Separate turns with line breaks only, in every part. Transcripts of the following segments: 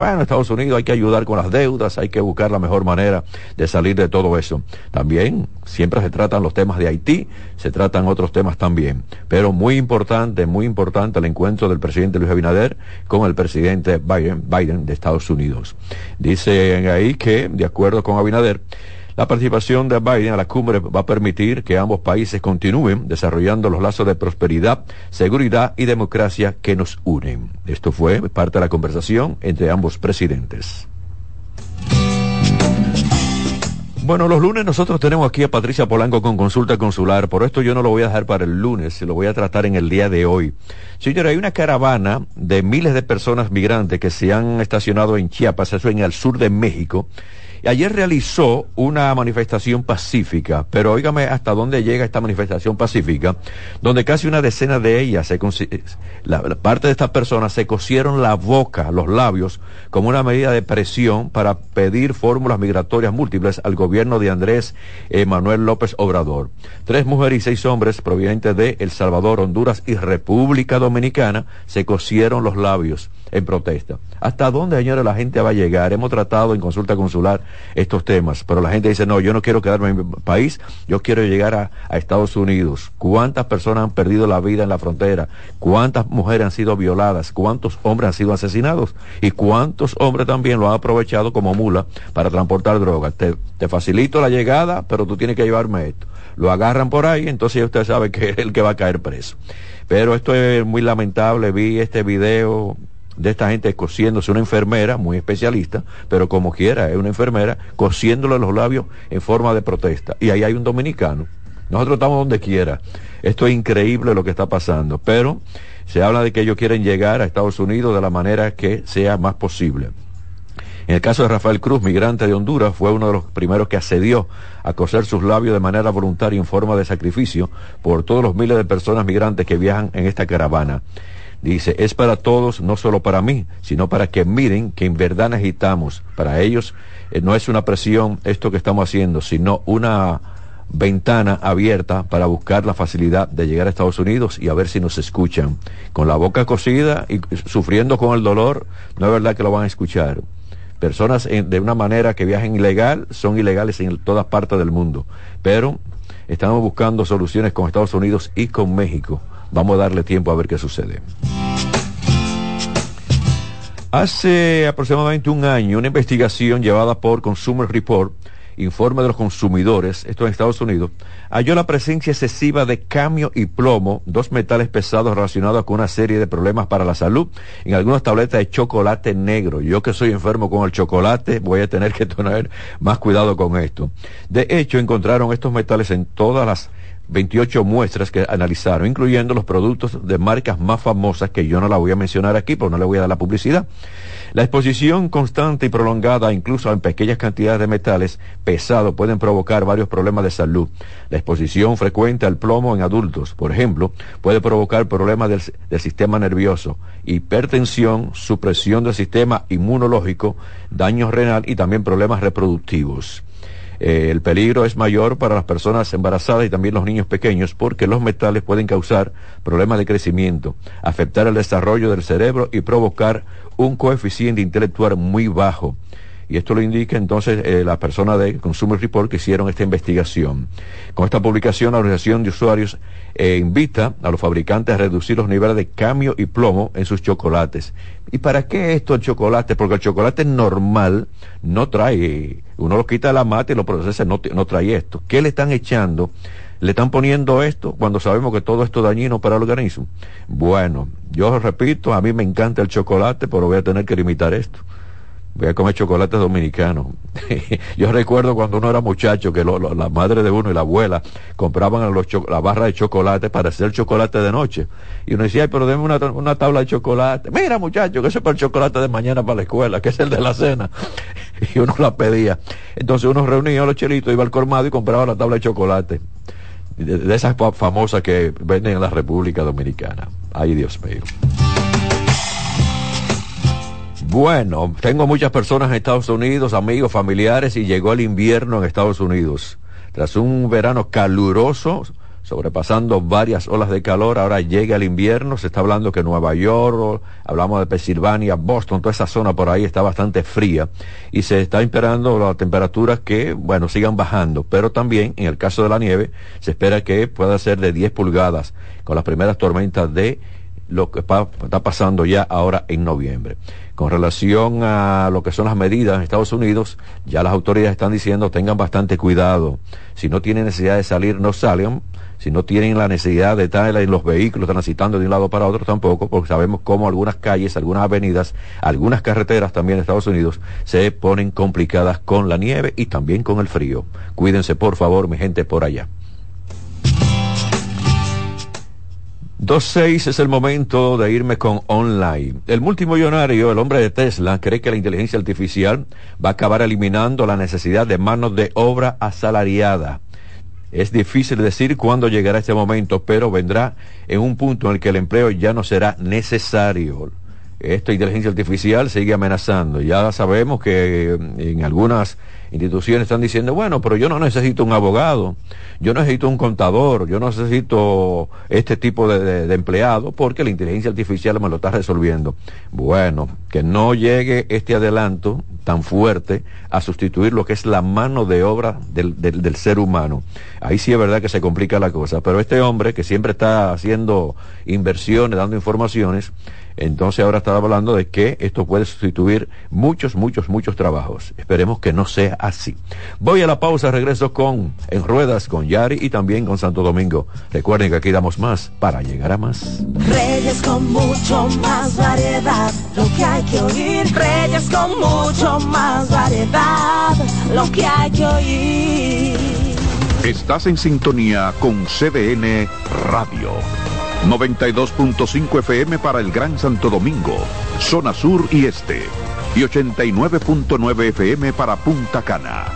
bueno, Estados Unidos hay que ayudar con las deudas, hay que buscar la mejor manera de salir de todo eso. También siempre se tratan los temas de Haití, se tratan otros temas también. Pero muy importante, muy importante el encuentro del presidente Luis Abinader con el presidente Biden, de Estados Unidos. Dicen ahí que, de acuerdo con Abinader, la participación de Biden a la cumbre va a permitir que ambos países continúen desarrollando los lazos de prosperidad, seguridad y democracia que nos unen. Esto fue parte de la conversación entre ambos presidentes. Bueno, los lunes nosotros tenemos aquí a Patricia Polanco con consulta consular. Por esto yo no lo voy a dejar para el lunes, lo voy a tratar en el día de hoy. Señora, hay una caravana de miles de personas migrantes que se han estacionado en Chiapas, eso en el sur de México Ayer realizó una manifestación pacífica, pero óigame hasta dónde llega esta manifestación pacífica, donde casi una decena de ellas, la, parte de estas personas se cosieron la boca, los labios, como una medida de presión para pedir fórmulas migratorias múltiples al gobierno de Andrés Manuel López Obrador. Tres mujeres y seis hombres provenientes de El Salvador, Honduras y República Dominicana se cosieron los labios en protesta. ¿Hasta dónde, señores, la gente va a llegar? Hemos tratado en consulta consular estos temas, pero la gente dice, no, yo no quiero quedarme en mi país, yo quiero llegar a, Estados Unidos. ¿Cuántas personas han perdido la vida en la frontera? ¿Cuántas mujeres han sido violadas? ¿Cuántos hombres han sido asesinados? ¿Y cuántos hombres también lo han aprovechado como mula para transportar drogas? Te, te facilito la llegada, pero tú tienes que llevarme esto. Lo agarran por ahí, entonces usted sabe que es el que va a caer preso. Pero esto es muy lamentable, vi este video de esta gente cosiéndose una enfermera, muy especialista, pero como quiera, es una enfermera, cosiéndole los labios en forma de protesta. Y ahí hay un dominicano. Nosotros estamos donde quiera. Esto es increíble lo que está pasando, pero se habla de que ellos quieren llegar a Estados Unidos de la manera que sea más posible. En el caso de Rafael Cruz, migrante de Honduras, fue uno de los primeros que accedió a coser sus labios de manera voluntaria en forma de sacrificio por todos los miles de personas migrantes que viajan en esta caravana. Dice, es para todos, no solo para mí, sino para que miren que en verdad necesitamos. Para ellos eh, no es una presión esto que estamos haciendo, sino una ventana abierta para buscar la facilidad de llegar a Estados Unidos y a ver si nos escuchan. Con la boca cosida y sufriendo con el dolor, no es verdad que lo van a escuchar. Personas de una manera que viajen ilegal son ilegales en todas partes del mundo, pero estamos buscando soluciones con Estados Unidos y con México Vamos a darle tiempo a ver qué sucede. Hace aproximadamente un año, una investigación llevada por Consumer Report, informe de los consumidores, esto en Estados Unidos, halló la presencia excesiva de camio y plomo, dos metales pesados relacionados con una serie de problemas para la salud, en algunas tabletas de chocolate negro. Yo que soy enfermo con el chocolate, voy a tener que tener más cuidado con esto. De hecho, encontraron estos metales en todas las 28 muestras que analizaron, incluyendo los productos de marcas más famosas que yo no la voy a mencionar aquí, porque no le voy a dar la publicidad. La exposición constante y prolongada, incluso en pequeñas cantidades de metales pesados, pueden provocar varios problemas de salud. La exposición frecuente al plomo en adultos, por ejemplo, puede provocar problemas del, del sistema nervioso, hipertensión, supresión del sistema inmunológico, daño renal y también problemas reproductivos. Eh, el peligro es mayor para las personas embarazadas y también los niños pequeños porque los metales pueden causar problemas de crecimiento, afectar el desarrollo del cerebro y provocar un coeficiente intelectual muy bajo. Y esto lo indica entonces eh, la persona de Consumer Report que hicieron esta investigación. Con esta publicación, la Organización de Usuarios eh, invita a los fabricantes a reducir los niveles de cambio y plomo en sus chocolates. ¿Y para qué esto el chocolate? Porque el chocolate normal no trae, uno lo quita de la mata y lo procesa, no, no trae esto. ¿Qué le están echando? le están poniendo esto cuando sabemos que todo esto es dañino para el organismo. Bueno, yo repito, a mí me encanta el chocolate, pero voy a tener que limitar esto voy a comer chocolate dominicano. Yo recuerdo cuando uno era muchacho que la madre de uno y la abuela compraban los la barra de chocolate para hacer chocolate de noche. Y uno decía, Ay, pero déme una, una, tabla de chocolate. Mira muchacho, que eso es para el chocolate de mañana para la escuela, que es el de la cena. Y uno la pedía. Entonces uno reunía a los chelitos, iba al colmado y compraba la tabla de chocolate. De esas famosas que venden en la República Dominicana. Ay, Dios mío. Bueno, tengo muchas personas en Estados Unidos, amigos, familiares, y llegó el invierno en Estados Unidos. Tras un verano caluroso, sobrepasando varias olas de calor. Ahora llega el invierno, se está hablando que Nueva York, hablamos de Pensilvania, Boston, toda esa zona por ahí está bastante fría y se está esperando las temperaturas que, bueno, sigan bajando. Pero también, en el caso de la nieve, se espera que pueda ser de 10 pulgadas con las primeras tormentas de lo que está pasando ya ahora en noviembre. Con relación a lo que son las medidas en Estados Unidos, ya las autoridades están diciendo tengan bastante cuidado. Si no tienen necesidad de salir, no salgan si no tienen la necesidad de estar en los vehículos transitando de un lado para otro tampoco, porque sabemos cómo algunas calles, algunas avenidas, algunas carreteras también en Estados Unidos se ponen complicadas con la nieve y también con el frío. Cuídense por favor, mi gente por allá. 2.6 es el momento de irme con online. El multimillonario, el hombre de Tesla, cree que la inteligencia artificial va a acabar eliminando la necesidad de manos de obra asalariada. Es difícil decir cuándo llegará este momento, pero vendrá en un punto en el que el empleo ya no será necesario. Esta inteligencia artificial sigue amenazando. Ya sabemos que en algunas instituciones están diciendo, bueno, pero yo no necesito un abogado, yo necesito un contador, yo no necesito este tipo de, empleado porque la inteligencia artificial me lo está resolviendo. Bueno, que no llegue este adelanto tan fuerte a sustituir lo que es la mano de obra del, del ser humano. Ahí sí es verdad que se complica la cosa, pero este hombre que siempre está haciendo inversiones, dando informaciones, entonces ahora estaba hablando de que esto puede sustituir muchos, muchos, muchos trabajos. Esperemos que no sea así. Voy a la pausa, regreso con En Ruedas, con Yari y también con Santo Domingo. Recuerden que aquí damos más para llegar a más.
Reyes con mucho más variedad, lo que hay que oír. Reyes con mucho más variedad, lo que hay que oír.
Estás en sintonía con CDN Radio. 92.5 FM para el Gran Santo Domingo, zona sur y este, y 89.9 FM para Punta Cana.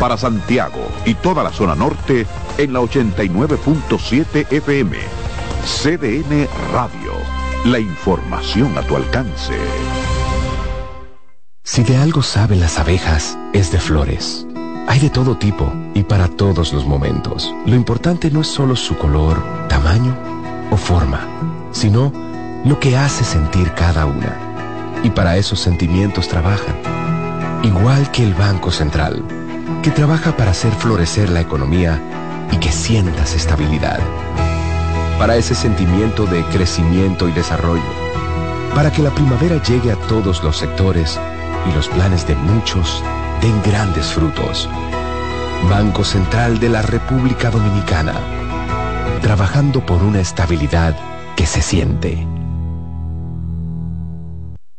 Para Santiago y toda la zona norte en la 89.7 FM. CDN Radio, la información a tu alcance.
Si de algo saben las abejas, es de flores. Hay de todo tipo y para todos los momentos. Lo importante no es solo su color, tamaño, forma, sino lo que hace sentir cada una. Y para esos sentimientos trabajan. Igual que el Banco Central, que trabaja para hacer florecer la economía y que sientas estabilidad. Para ese sentimiento de crecimiento y desarrollo. Para que la primavera llegue a todos los sectores y los planes de muchos den grandes frutos. Banco Central de la República Dominicana trabajando por una estabilidad que se siente.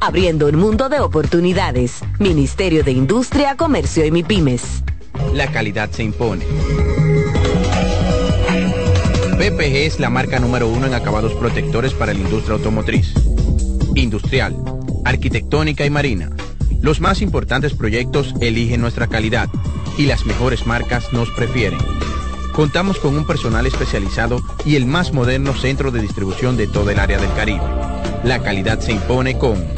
abriendo un mundo de oportunidades. Ministerio de Industria, Comercio y MIPIMES.
La calidad se impone. PPG es la marca número uno en acabados protectores para la industria automotriz, industrial, arquitectónica y marina. Los más importantes proyectos eligen nuestra calidad y las mejores marcas nos prefieren. Contamos con un personal especializado y el más moderno centro de distribución de todo el área del Caribe. La calidad se impone con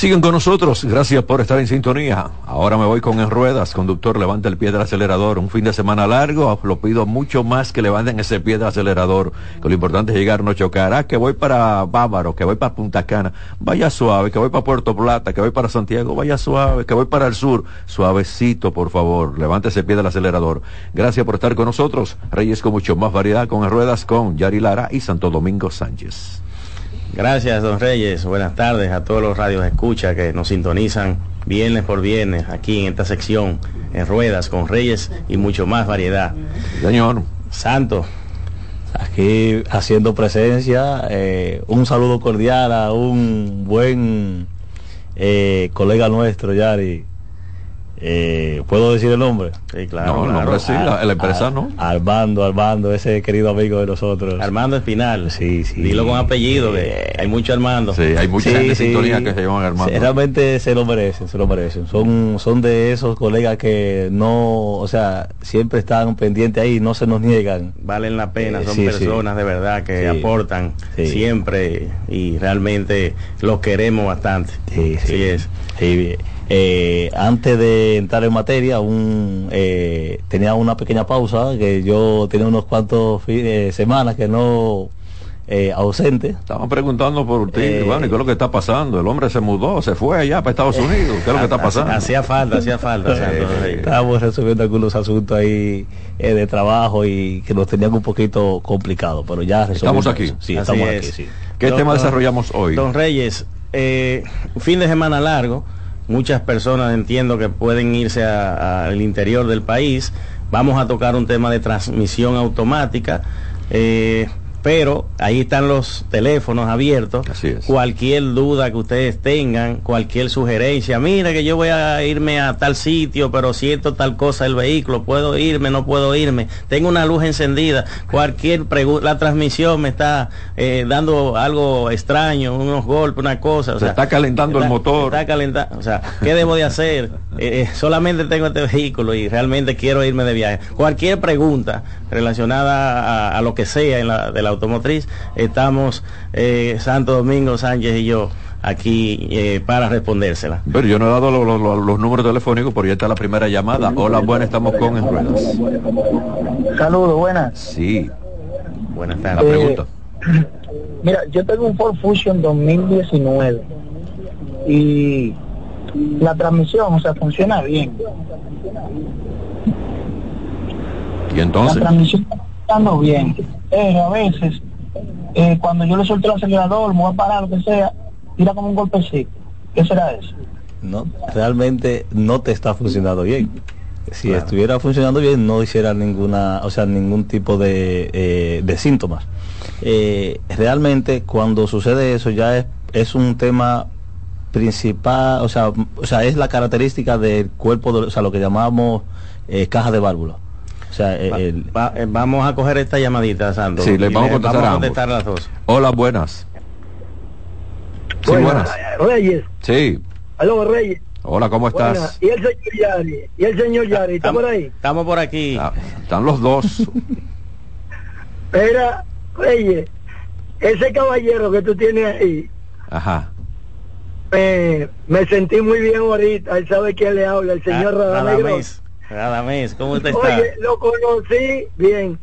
Siguen con nosotros, gracias por estar en sintonía. Ahora me voy con En Ruedas, conductor, levanta el pie del acelerador. Un fin de semana largo, lo pido mucho más que levanten ese pie del acelerador, que lo importante es llegar, no chocar. Ah, que voy para Bávaro, que voy para Punta Cana, vaya suave, que voy para Puerto Plata, que voy para Santiago, vaya suave, que voy para el sur, suavecito, por favor, levante ese pie del acelerador. Gracias por estar con nosotros, Reyes con mucho más variedad, con En Ruedas, con Yari Lara y Santo Domingo Sánchez.
Gracias, don Reyes. Buenas tardes a todos los radios escucha que nos sintonizan viernes por viernes aquí en esta sección en ruedas con Reyes y mucho más variedad.
Señor.
Santo.
Aquí haciendo presencia, eh, un saludo cordial a un buen eh, colega nuestro, Yari, eh, ¿Puedo decir el nombre?
Sí, claro. No, el nombre sí, la, empresa no.
Armando, Armando, ese querido amigo de nosotros.
Armando Espinal. Sí, sí. Dilo con apellido, que hay mucho Armando.
Sí, hay mucha gente de sintonía que se llaman Armando.
realmente se lo merecen, se lo merecen. Son, son de esos colegas que no, o sea, siempre están pendientes ahí, no se nos niegan.
Valen la pena, son personas de verdad que aportan siempre y realmente los queremos bastante.
Sí, sí. es. Sí, eh, antes de entrar en materia, un, eh, tenía una pequeña pausa, que yo tenía unos cuantos eh, semanas que no eh, ausente.
Estaban preguntando por ti, ¿qué es lo que está pasando? El hombre se mudó, se fue allá para Estados Unidos, ¿qué es lo que está pasando?
Hacía falta, hacía falta.
Estábamos resolviendo algunos asuntos ahí de trabajo y que nos tenían un poquito complicado, pero ya
Estamos aquí.
Sí, estamos aquí,
¿Qué tema desarrollamos hoy?
Don Reyes, fin de semana largo muchas personas entiendo que pueden irse al interior del país. Vamos a tocar un tema de transmisión automática. Eh, pero ahí están los teléfonos abiertos. Cualquier duda que ustedes tengan, cualquier sugerencia, mira que yo voy a irme a tal sitio, pero siento tal cosa el vehículo, puedo irme, no puedo irme, tengo una luz encendida, cualquier pregunta, la transmisión me está eh, dando algo extraño, unos golpes, una cosa.
Se está calentando el motor.
Está calentando, o sea, ¿qué debo de hacer? Eh, eh, solamente tengo este vehículo y realmente quiero irme de viaje. Cualquier pregunta relacionada a, lo que sea en la, de la automotriz, estamos eh, Santo Domingo Sánchez y yo aquí eh, para respondérsela.
Pero yo no he dado los números telefónicos, porque ya está la primera llamada. Hola, buenas, estamos con en ruedas.
Saludos, buenas.
Sí.
Buenas tardes. La pregunta.
mira, yo tengo un Ford Fusion 2019 y la transmisión, o sea, funciona bien.
¿Y entonces?
La transmisión está bien, pero a veces, eh, cuando yo le suelto el acelerador, me voy a parar, lo que sea, tira como un golpecito. ¿Qué será eso?
No, realmente no te está funcionando bien. Si estuviera funcionando bien, no hiciera ninguna, o sea, ningún tipo de, eh, de síntomas. Eh, realmente, cuando sucede eso, ya es, es un tema principal, o sea, o sea, es la característica del cuerpo, o sea, lo que llamamos caja de válvulas. O sea,
eh, vamos a coger esta llamadita, Santo.
Sí, le vamos, a contestar,
las dos.
Hola, buenas.
Sí, buenas. Reyes.
Sí.
Aló, Reyes.
Hola, ¿cómo estás?
Y el señor Yari. Y el señor Yari, ¿está por ahí?
Estamos por aquí. Ah,
están los dos.
Espera, Reyes, ese caballero que tú tienes ahí.
Ajá.
me sentí muy bien ahorita. Él sabe quién le habla, el señor
ah, Radamés. Radamés, ¿cómo te está?
Oye, lo conocí bien.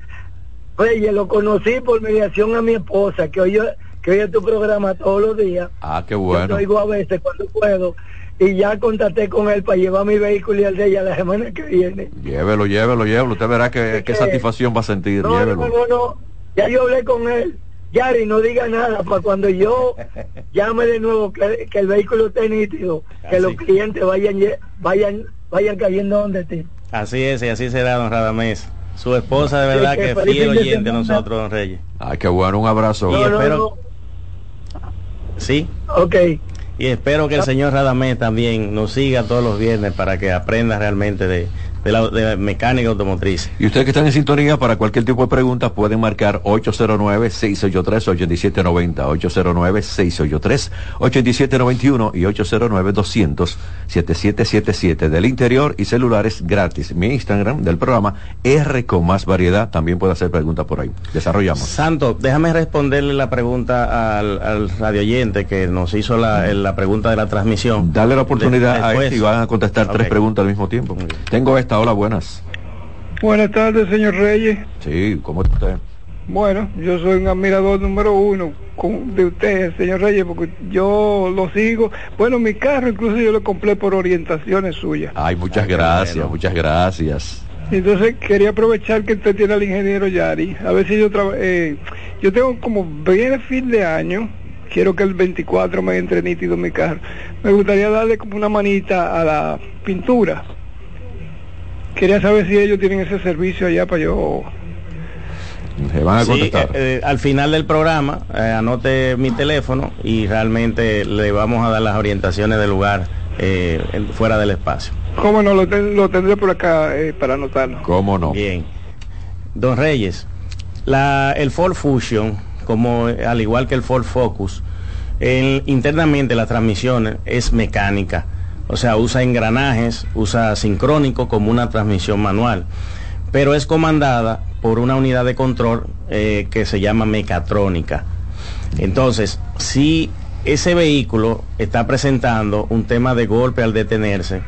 Oye, lo conocí por mediación a mi esposa, que oye, que oye tu programa todos los días.
Ah, qué bueno.
Yo oigo a veces cuando puedo. Y ya contacté con él para llevar mi vehículo y el de ella la semana que viene.
Llévelo, llévelo, llévelo. Usted verá que, qué satisfacción va a sentir.
No,
llévelo.
no, no, no. Ya yo hablé con él. Yari, no diga nada para cuando yo llame de nuevo que, el vehículo esté nítido, que los clientes vayan vayan vayan cayendo donde ti.
Así es, y así será, don Radamés. Su esposa de verdad que, fiel oyente a nosotros, don Reyes.
Ay, qué bueno, un abrazo.
y espero... Sí.
Ok.
Y espero que el señor Radamés también nos siga todos los viernes para que aprenda realmente de, de la, de la mecánica automotriz.
Y ustedes que están en sintonía para cualquier tipo de pregunta pueden marcar 809-683-8790, 809-683-8791 y 809-200-7777 del interior y celulares gratis. Mi Instagram del programa R con más variedad también puede hacer preguntas por ahí. Desarrollamos.
Santo, déjame responderle la pregunta al, al radio oyente que nos hizo la, la pregunta de la transmisión.
Dale la oportunidad
De-
a este y van a contestar tres preguntas al mismo tiempo. Tengo esta, hola, buenas.
Buenas tardes, señor Reyes.
Sí, ¿cómo está usted?
Bueno, yo soy un admirador número uno con- de usted, señor Reyes, porque yo lo sigo. Bueno, mi carro incluso yo lo compré por orientaciones suyas.
Ay, muchas
Ay,
gracias,
bueno.
muchas gracias.
Entonces quería aprovechar que usted tiene al ingeniero Yari. A ver si yo eh, yo tengo como viene fin de año, quiero que el 24 me entre nítido mi carro. Me gustaría darle como una manita a la pintura. Quería saber si ellos tienen ese servicio allá para yo
Se van a
Sí,
contestar.
eh, eh, al final del programa, eh, anote mi teléfono y realmente le vamos a dar las orientaciones del lugar eh, en- fuera del espacio.
¿Cómo no? Lo, ten- lo tendré por acá eh, para anotarlo.
¿Cómo no?
Bien. Don Reyes, la, el Ford Fusion, como al igual que el Ford Focus, el- internamente la transmisión es mecánica. O sea, usa engranajes, usa sincrónico como una transmisión manual. Pero es comandada por una unidad de control eh, que se llama mecatrónica. Entonces, si ese vehículo está presentando un tema de golpe al detenerse,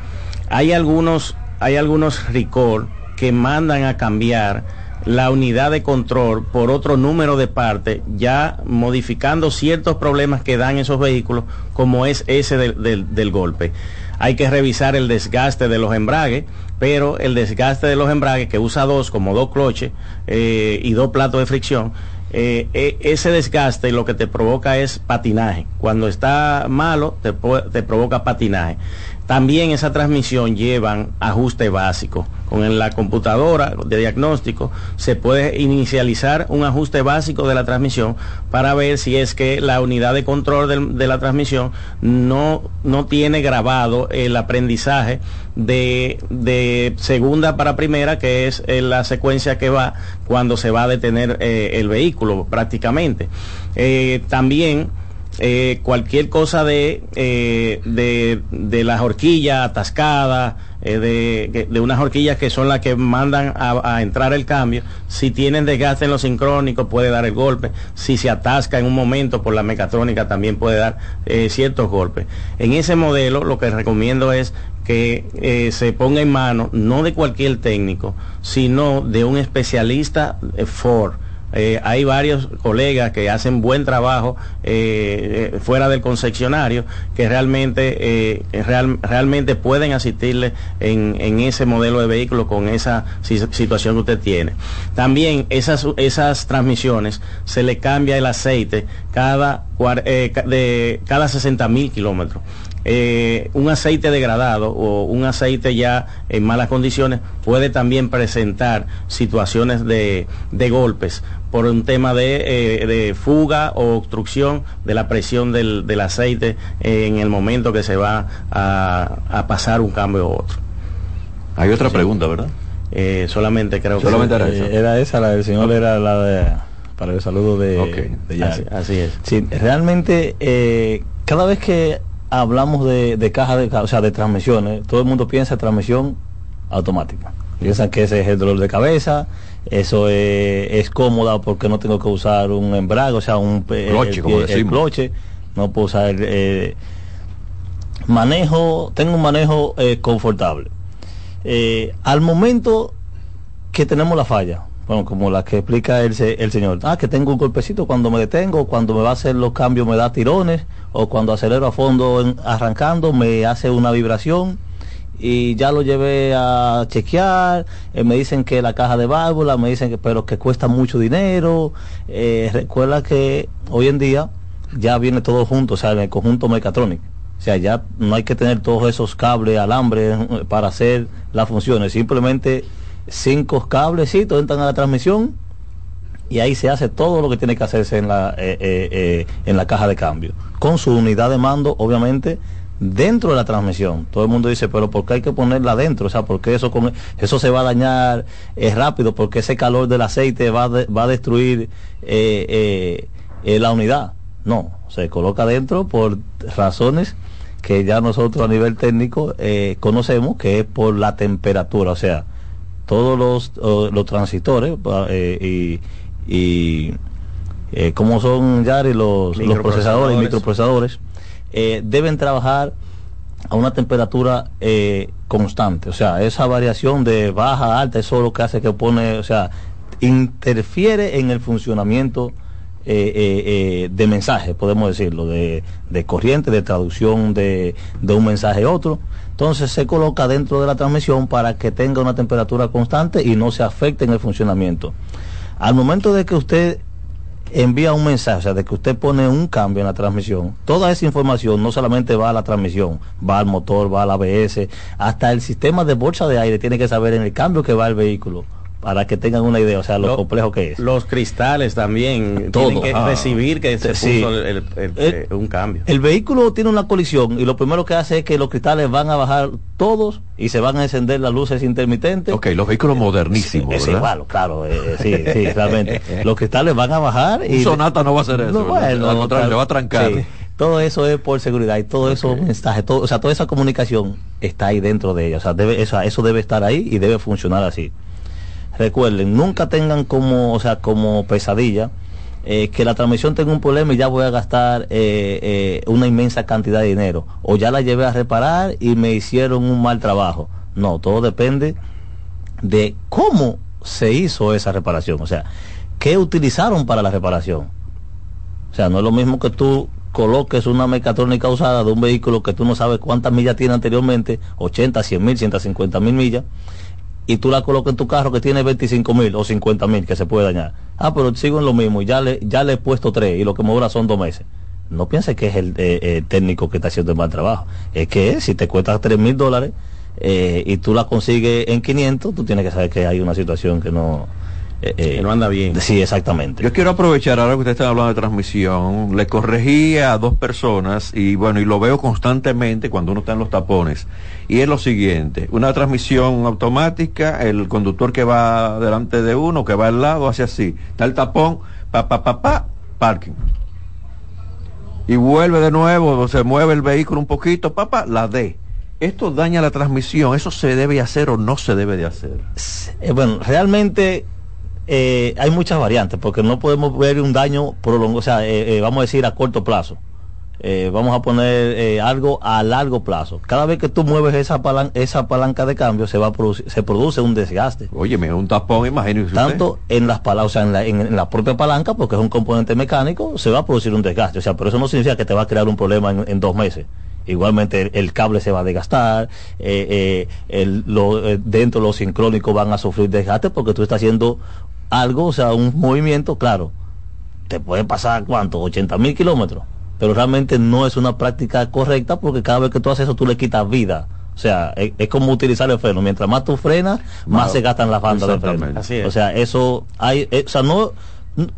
hay algunos, hay algunos RICOR que mandan a cambiar la unidad de control por otro número de partes, ya modificando ciertos problemas que dan esos vehículos, como es ese del golpe. Hay que revisar el desgaste de los embragues, pero el desgaste de los embragues, que usa dos, como dos cloches eh, y dos platos de fricción, eh, e- ese desgaste lo que te provoca es patinaje. Cuando está malo, te, te provoca patinaje. También esa transmisión llevan ajuste básico. Con la computadora de diagnóstico se puede inicializar un ajuste básico de la transmisión para ver si es que la unidad de control de, la transmisión no, no tiene grabado el aprendizaje de, de segunda para primera, que es eh, la secuencia que va cuando se va a detener eh, el vehículo prácticamente. Eh, también cualquier cosa de, de, de las horquillas atascadas, eh, de, de unas horquillas que son las que mandan a, entrar el cambio, si tienen desgaste en los sincrónicos puede dar el golpe, si se atasca en un momento por la mecatrónica también puede dar eh, ciertos golpes. En ese modelo lo que recomiendo es que eh, se ponga en mano no de cualquier técnico, sino de un especialista Ford. Eh, hay varios colegas que hacen buen trabajo eh, eh, fuera del concesionario que realmente real- realmente pueden asistirle en, en ese modelo de vehículo con esa si- situación que usted tiene. También esas, esas transmisiones se le cambia el aceite cada, de, cada 60 mil kilómetros. Eh, un aceite degradado o un aceite ya en malas condiciones puede también presentar situaciones de, de golpes por un tema de, eh, de fuga o obstrucción de la presión del, del aceite en el momento que se va a, a pasar un cambio u otro.
Hay otra pregunta, ¿verdad?
Eh, solamente creo
Solamente
que
era eso.
Era esa, la del señor era la de para el saludo de,
Ok.
de Yari.
así, así es.
Sí, realmente eh, cada vez que hablamos de, de caja de o sea de transmisiones, todo el mundo piensa transmisión automática. Piensan que ese es el dolor de cabeza, eso es, es cómoda porque no tengo que usar un embrague, o sea, un
Cloche,
el,
como
el
decimos.
cloche, no puedo usar eh, manejo, tengo un manejo eh, confortable. Eh, al momento que tenemos la falla, bueno, como la que explica el, el señor, ah, que tengo un golpecito cuando me detengo, cuando me va a hacer los cambios me da tirones, o cuando acelero a fondo arrancando me hace una vibración, y ya lo llevé a chequear, eh, me dicen que la caja de válvula, me dicen que, pero que cuesta mucho dinero, eh, recuerda que hoy en día ya viene todo junto, o sea, en el conjunto mecatrónico. O sea, ya no hay que tener todos esos cables, alambres eh, para hacer las funciones. Simplemente cinco cablecitos entran a la transmisión y ahí se hace todo lo que tiene que hacerse en la, eh, eh, eh, en la caja de cambio. Con su unidad de mando, obviamente, dentro de la transmisión. Todo el mundo dice, pero ¿por qué hay que ponerla dentro? O sea, ¿por qué eso, eso se va a dañar rápido? Porque ese calor del aceite va, de, va a destruir eh, la unidad. No, se coloca dentro por razones que ya nosotros a nivel técnico conocemos, que es por la temperatura. O sea, todos los, oh, los transistores eh, y, y eh, como son ya los, los procesadores y microprocesadores, eh, deben trabajar a una temperatura eh, constante. O sea, esa variación de baja, alta, eso es lo que hace que pone, o sea, interfiere en el funcionamiento de mensaje, podemos decirlo, de, de corriente, de traducción de, de un mensaje a otro. Entonces se coloca dentro de la transmisión para que tenga una temperatura constante y no se afecte en el funcionamiento. Al momento de que usted envía un mensaje, o sea, de que usted pone un cambio en la transmisión, toda esa información no solamente va a la transmisión, va al motor, va al ABS, hasta el sistema de bolsa de aire tiene que saber en el cambio que va el vehículo para que tengan una idea, o sea, lo,
Lo-
complejo que es.
Los cristales también
Todo.
tienen que
Ah.
recibir que se
Sí.
puso el- el- el-
Eh,
eh, un cambio.
El vehículo tiene una colisión y lo primero que hace es que los cristales van a bajar todos y se van a encender las luces intermitentes.
Ok, los vehículos modernísimos,
Es
¿verdad?
igual, claro, eh, sí, sí, realmente. Los cristales van a bajar y...
Un Sonata no va a hacer eso, ¿verdad? Al contrario,
claro,
le va a trancar.
sí. Todo eso es por seguridad y todo eso mensaje, todo, o sea, toda esa comunicación está ahí dentro de ella, o sea, debe, eso, eso debe estar ahí y debe funcionar así. Recuerden, nunca tengan como, o sea, como pesadilla eh, que la transmisión tenga un problema y ya voy a gastar eh, eh, una inmensa cantidad de dinero. O ya la llevé a reparar y me hicieron un mal trabajo. No, todo depende de cómo se hizo esa reparación. O sea, qué utilizaron para la reparación. O sea, no es lo mismo que tú coloques una mecatrónica usada de un vehículo que tú no sabes cuántas millas tiene anteriormente, 80, 100 mil, 150 mil millas, y tú la colocas en tu carro que tiene 25 mil o 50 mil que se puede dañar. Ah, pero sigo en lo mismo y ya le, ya le he puesto tres y lo que me dura son dos meses. No pienses que es el eh, eh, técnico que está haciendo el mal trabajo. Es que si te cuesta 3 mil dólares eh, y tú la consigues en 500, tú tienes que saber que hay una situación que no... eh, eh,
Que no anda bien.
Sí, exactamente.
Yo quiero aprovechar ahora que ustedes están hablando de transmisión, le corregí a dos personas y bueno, y lo veo constantemente cuando uno está en los tapones. Y es lo siguiente, una transmisión automática, el conductor que va delante de uno, que va al lado, hace así, está el tapón, pa, pa, pa, pa, parking. Y vuelve de nuevo, se mueve el vehículo un poquito, papá, la D. Esto daña la transmisión, eso se debe hacer o no se debe de hacer.
Eh, bueno, realmente eh, hay muchas variantes porque no podemos ver un daño prolongado, o sea, eh, eh, vamos a decir a corto plazo. Eh, vamos a poner eh, algo a largo plazo. Cada vez que tú mueves esa, palan- esa palanca de cambio se va a producir, se produce un desgaste.
Óyeme, un tapón, imagínese usted.
Tanto en las o sea, en la, en- en la propia palanca, porque es un componente mecánico, se va a producir un desgaste. O sea, pero eso no significa que te va a crear un problema en, en dos meses. Igualmente el, el cable se va a desgastar, eh, eh, el- lo- eh, dentro los sincrónicos van a sufrir desgaste porque tú estás haciendo algo, o sea, un movimiento, claro, te puede pasar cuánto, 80 mil kilómetros, pero realmente no es una práctica correcta porque cada vez que tú haces eso tú le quitas vida. O sea, es, es como utilizar el freno. Mientras más tú frenas, más se gastan las bandas de freno.
Así es.
O sea, eso hay, eh, o sea, no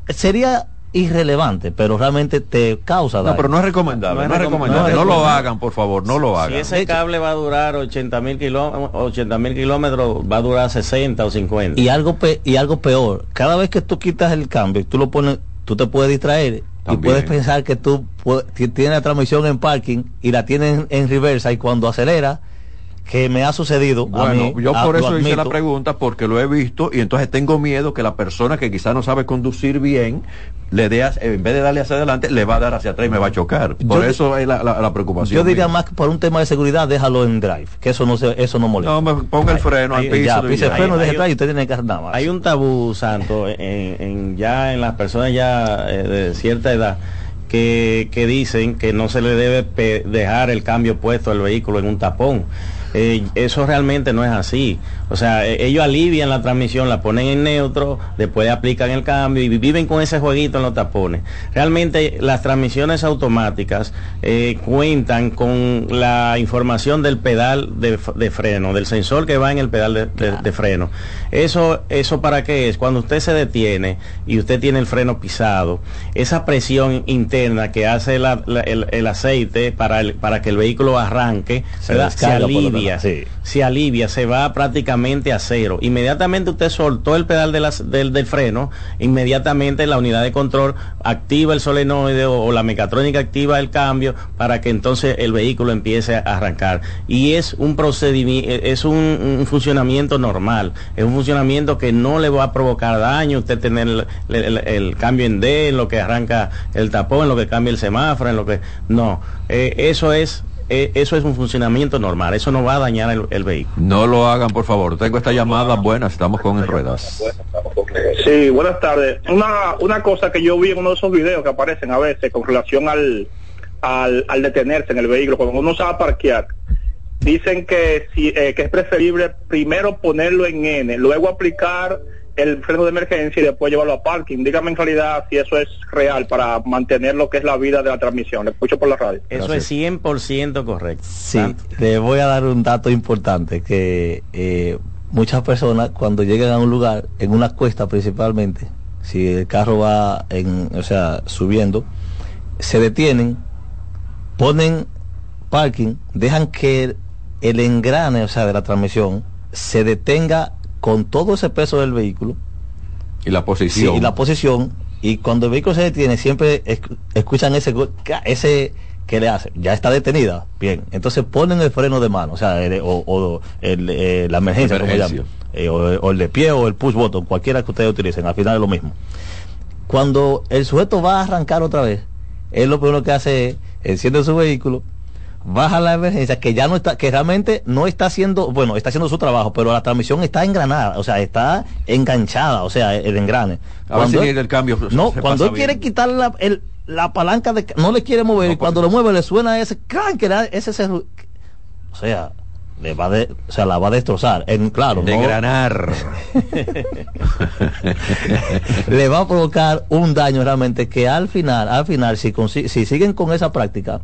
sería irrelevante, pero realmente te causa
No,
daño.
pero no es recomendable,
No
no
es
es
recom-
recomendable.
no
No lo hagan, por favor, no lo
Si
hagan.
ese cable va a durar 80 mil kilómetros, va a durar 60 o 50.
y algo pe- y algo peor, cada vez que tú quitas el cambio, tú lo pones, tú te puedes distraer y puedes pensar que tú pu- ti- tienes la transmisión en parking y la tienes en, en reversa y cuando acelera, que me ha sucedido a
Bueno,
mí,
yo
ah,
por eso hice la pregunta, porque lo he visto y entonces tengo miedo que la persona que quizá no sabe conducir bien, le dé, en vez de darle hacia adelante, le va a dar hacia atrás y me va a chocar. Por
Yo-
eso es la, la- la preocupación.
Yo diría
mía.
más que por un tema de seguridad, déjalo en drive, que eso no se, eso no molesta.
No, me ponga el freno al piso.
ya,
y
pise el freno, deje atrás y usted tiene que hacer nada más.
Hay un tabú, Santo, en, en- ya en las personas ya eh, de cierta edad que, que dicen que no se le debe dejar el cambio puesto al vehículo en un tapón. Eh, eso realmente no es así. O sea, eh, ellos alivian la transmisión, la ponen en neutro, después aplican el cambio y viven con ese jueguito en los tapones. Realmente las transmisiones automáticas eh, cuentan con la información del pedal de, de, freno, del sensor que va en el pedal de, de, de, freno. Eso, eso para qué es? Cuando usted se detiene y usted tiene el freno pisado, esa presión interna que hace la, la, el, el, aceite para, el, para que el vehículo arranque, se, se alivia, sí. se alivia, se va prácticamente a cero. Inmediatamente usted soltó el pedal de las, del, del, freno, inmediatamente la unidad de control activa el solenoide o, o, la mecatrónica activa el cambio para que entonces el vehículo empiece a arrancar. Y es un procedimiento, es un, un funcionamiento normal, es un funcionamiento que no le va a provocar daño, usted tener el, el, el, cambio en D, en lo que arranca el tapón, en lo que cambia el semáforo, en lo que... No, eh, eso es eh, eso es un funcionamiento normal, eso no va a dañar el, el, vehículo.
No lo hagan, por favor. Tengo esta llamada buena, estamos con en ruedas.
Sí, buenas tardes. Una, una cosa que yo vi en uno de esos videos que aparecen a veces con relación al, al, al detenerse en el vehículo, cuando uno se va a parquear, dicen que, si, eh, que es preferible primero ponerlo en N, luego aplicar el freno de emergencia y después llevarlo a parking. Dígame en realidad si eso es real para mantener lo que es la vida de la transmisión. Le escucho por la radio.
Eso Gracias. es 100% correcto.
Sí, le voy a dar un dato importante que eh, muchas personas cuando llegan a un lugar, en una cuesta principalmente, si el carro va en, o sea, subiendo, se detienen, ponen parking, dejan que el engrane, o sea, de la transmisión, se detenga con todo ese peso del vehículo.
Y la posición.
Sí, y la posición. Y cuando el vehículo se detiene, siempre escuchan ese, ese que le hace. Ya está detenida. Bien. Entonces ponen el freno de mano, o sea, el, o, o el, eh, la emergencia, emergencia. Eh, o, o, el de pie o el push button, cualquiera que ustedes utilicen. Al final es lo mismo. Cuando el sujeto va a arrancar otra vez, él lo primero que hace es enciende su vehículo, baja la emergencia que ya no está que realmente no está haciendo bueno está haciendo su trabajo pero la transmisión está engranada o sea está enganchada o sea el engrane
a cuando él, el cambio
no cuando él bien. quiere quitar la, el, la palanca de no le quiere mover no, y cuando lo mueve le suena ese crank que ese, ese o sea le va de, o sea, la va a destrozar. En, claro,
de granar.
le va a provocar un daño realmente que al final, al final, si, si siguen con esa práctica,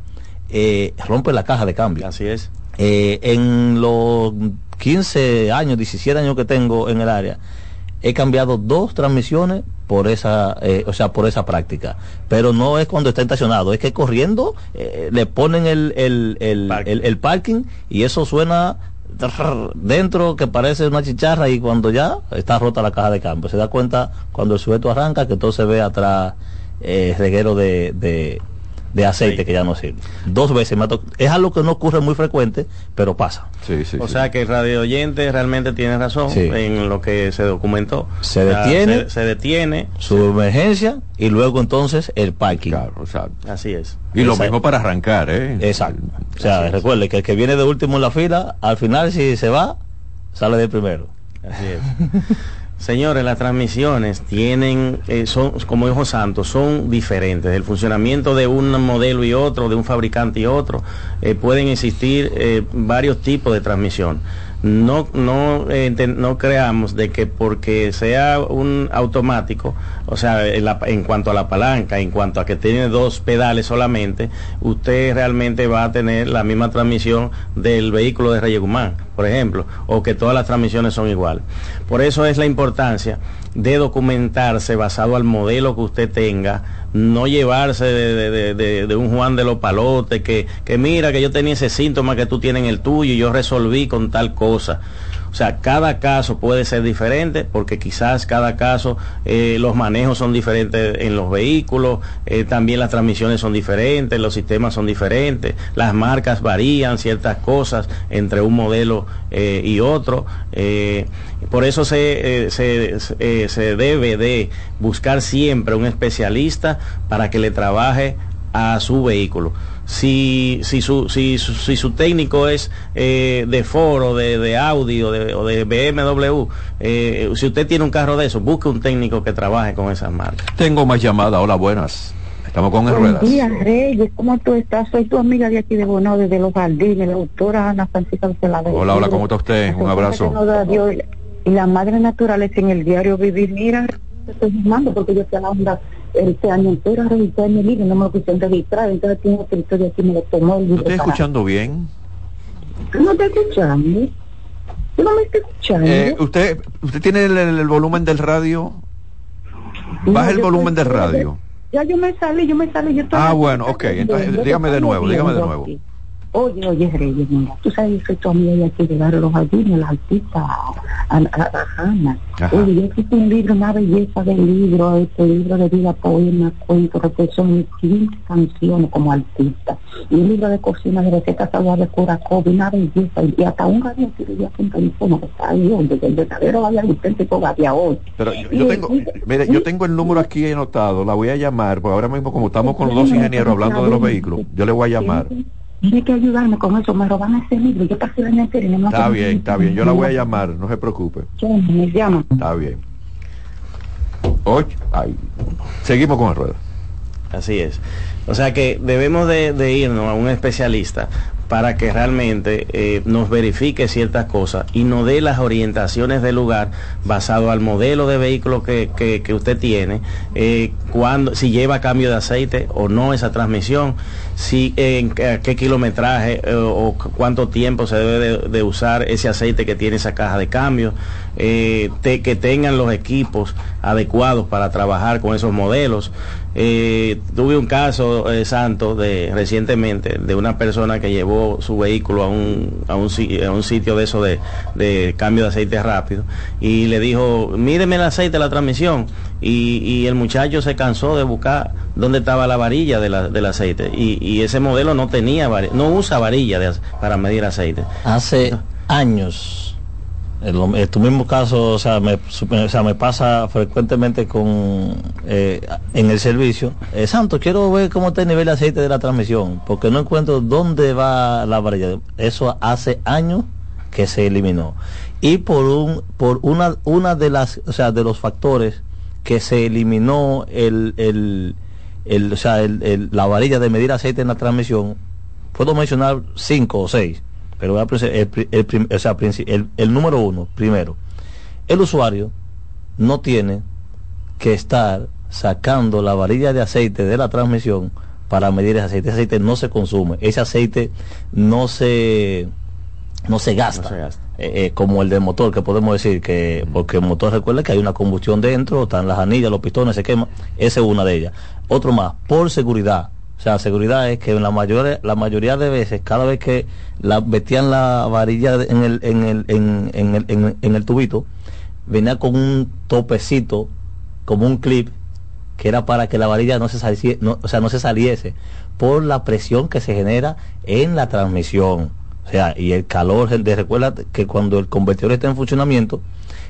eh, rompe la caja de cambio.
Así es.
Eh, en los 15 años, 17 años que tengo en el área, he cambiado dos transmisiones por esa, eh, o sea, por esa práctica. Pero no es cuando está estacionado, es que corriendo eh, le ponen el, el, el, parking. el, el parking y eso suena dentro que parece una chicharra y cuando ya está rota la caja de cambio. Se da cuenta cuando el sujeto arranca que todo se ve atrás eh, reguero de, de de aceite sí. que ya no sirve. Dos veces me Es algo que no ocurre muy frecuente, pero pasa.
Sí, sí, o sea que el radio oyente realmente tiene razón en lo que se documentó.
Se detiene.
Se, se, detiene.
Su emergencia y luego entonces el parking.
Claro, o sea,
Así es.
Y Exacto. lo mismo para arrancar, ¿eh?
Exacto. O sea, Así recuerde es. que el que viene de último en la fila, al final si se va, sale de primero.
Así es. Señores, las transmisiones tienen, eh, son, como dijo Santos, son diferentes. El funcionamiento de un modelo y otro, de un fabricante y otro, eh, pueden existir eh, varios tipos de transmisión. No, no, eh, no creamos de que porque sea un automático, o sea, en, en, cuanto a la palanca, en cuanto a que tiene dos pedales solamente, usted realmente va a tener la misma transmisión del vehículo de Reyes Guzmán, por ejemplo, o que todas las transmisiones son iguales. Por eso es la importancia de documentarse basado al modelo que usted tenga, no llevarse de, de, de, un Juan de los Palotes, que, que mira que yo tenía ese síntoma que tú tienes en el tuyo y yo resolví con tal cosa. O sea, cada caso puede ser diferente porque quizás cada caso eh, los manejos son diferentes en los vehículos, eh, también las transmisiones son diferentes, los sistemas son diferentes, las marcas varían ciertas cosas entre un modelo eh, y otro. Por eso se, se, se debe de buscar siempre un especialista para que le trabaje a su vehículo si, si, su, si, su, si su técnico es eh, de Ford o de, de Audi o de, o de BMW, eh, si usted tiene un carro de eso, busque un técnico que trabaje con esas marcas.
Tengo más llamada, hola, buenas. Estamos con en
Buen
ruedas.
día, Reyes. ¿Cómo tú estás? Soy tu amiga de aquí de Bonao, desde Los Jardines, la doctora Ana Francisca Celadez.
Hola, hola, ¿cómo está usted? Un abrazo.
Y la madre naturaleza en el diario Vivir. Mira, te estoy llamando porque yo te la onda este año entero a revisar mi libro, no me lo quisieron registrar, entonces aquí me lo tomó el
¿No
libro.
estoy escuchando bien?
¿Tú no estás escuchando? ¿Tú no me estás escuchando?
Eh, ¿usted, ¿Usted tiene el, volumen del radio?
No,
Baja el volumen del
estoy-
radio.
Ya yo me salí, yo me salí, yo estoy
Ah, bueno,
estoy
ok. Entonces, dígame de
estoy
nuevo, dígame de nuevo.
aquí. Oye, oye, Reyes, mira, tú sabes que soy tu amiga de aquí de Barrio Los Jardines, la artista Ana. a-.
Ajá.
Oye, yo hice un libro, una belleza de libro, este libro de vida, poema, cuento, reflexión, 15 canciones como artista. Y un libro de cocina, de recetas saludables, cura COVID, una belleza. Y hasta un radio cirugía con teléfono que está ahí, donde el verdadero vaya auténtico vaya hoy.
Pero yo, yo tengo, mire, yo tengo el número aquí anotado, la voy a llamar, porque ahora mismo como estamos con los dos ingenieros hablando de los vehículos, yo le voy a llamar.
Tiene que ayudarme con eso, me roban ese libro. Yo pasé el año entero y no me
Está bien, está bien, yo la voy a llamar, no se preocupe.
Me llama.
Está bien. Ocho, ay. Seguimos con el ruedo.
Así es. O sea que debemos de, de irnos a un especialista para que realmente eh, nos verifique ciertas cosas y nos dé las orientaciones del lugar basado al modelo de vehículo que, que- que usted tiene, eh, cuando, si lleva cambio de aceite o no esa transmisión, si en qué, qué kilometraje eh, o cu- cuánto tiempo se debe de, usar ese aceite que tiene esa caja de cambio, eh, que tengan los equipos adecuados para trabajar con esos modelos. Eh, tuve un caso, eh, Santo, de recientemente, de una persona que llevó su vehículo a un, a un, a un sitio de eso de, de cambio de aceite rápido y le dijo, míreme el aceite de la transmisión. Y, y el muchacho se cansó de buscar dónde estaba la varilla de la- del aceite. Y, y ese modelo no tenía no usa varilla de para medir aceite.
Hace años, en, tu mismo caso, o sea, me, o sea, me pasa frecuentemente con eh, en el servicio. Eh, Santo, quiero ver cómo está el nivel de aceite de la transmisión, porque no encuentro dónde va la varilla. Eso hace años que se eliminó. Y por un, por una, una de las, o sea, de los factores que se eliminó el, el, el, o sea, el- la varilla de medir aceite en la transmisión, puedo mencionar cinco o seis, pero voy a el, el o sea, el- el número uno, primero, el usuario no tiene que estar sacando la varilla de aceite de la transmisión para medir ese aceite. Ese aceite no se consume, ese aceite no se no se gasta, Eh, eh, como el del motor, que podemos decir que, porque el motor recuerda que hay una combustión dentro, están las anillas, los pistones, se quema, esa es una de ellas. Otro más, por seguridad. O sea, seguridad es que la mayoría, la mayoría de veces, cada vez que la, metían la varilla en el, en el, en, en el, en, en el tubito, venía con un topecito, como un clip, que era para que la varilla no se saliese, no, o sea, no se saliese por la presión que se genera en la transmisión. O sea, y el calor, de, recuerda que cuando el convertidor está en funcionamiento,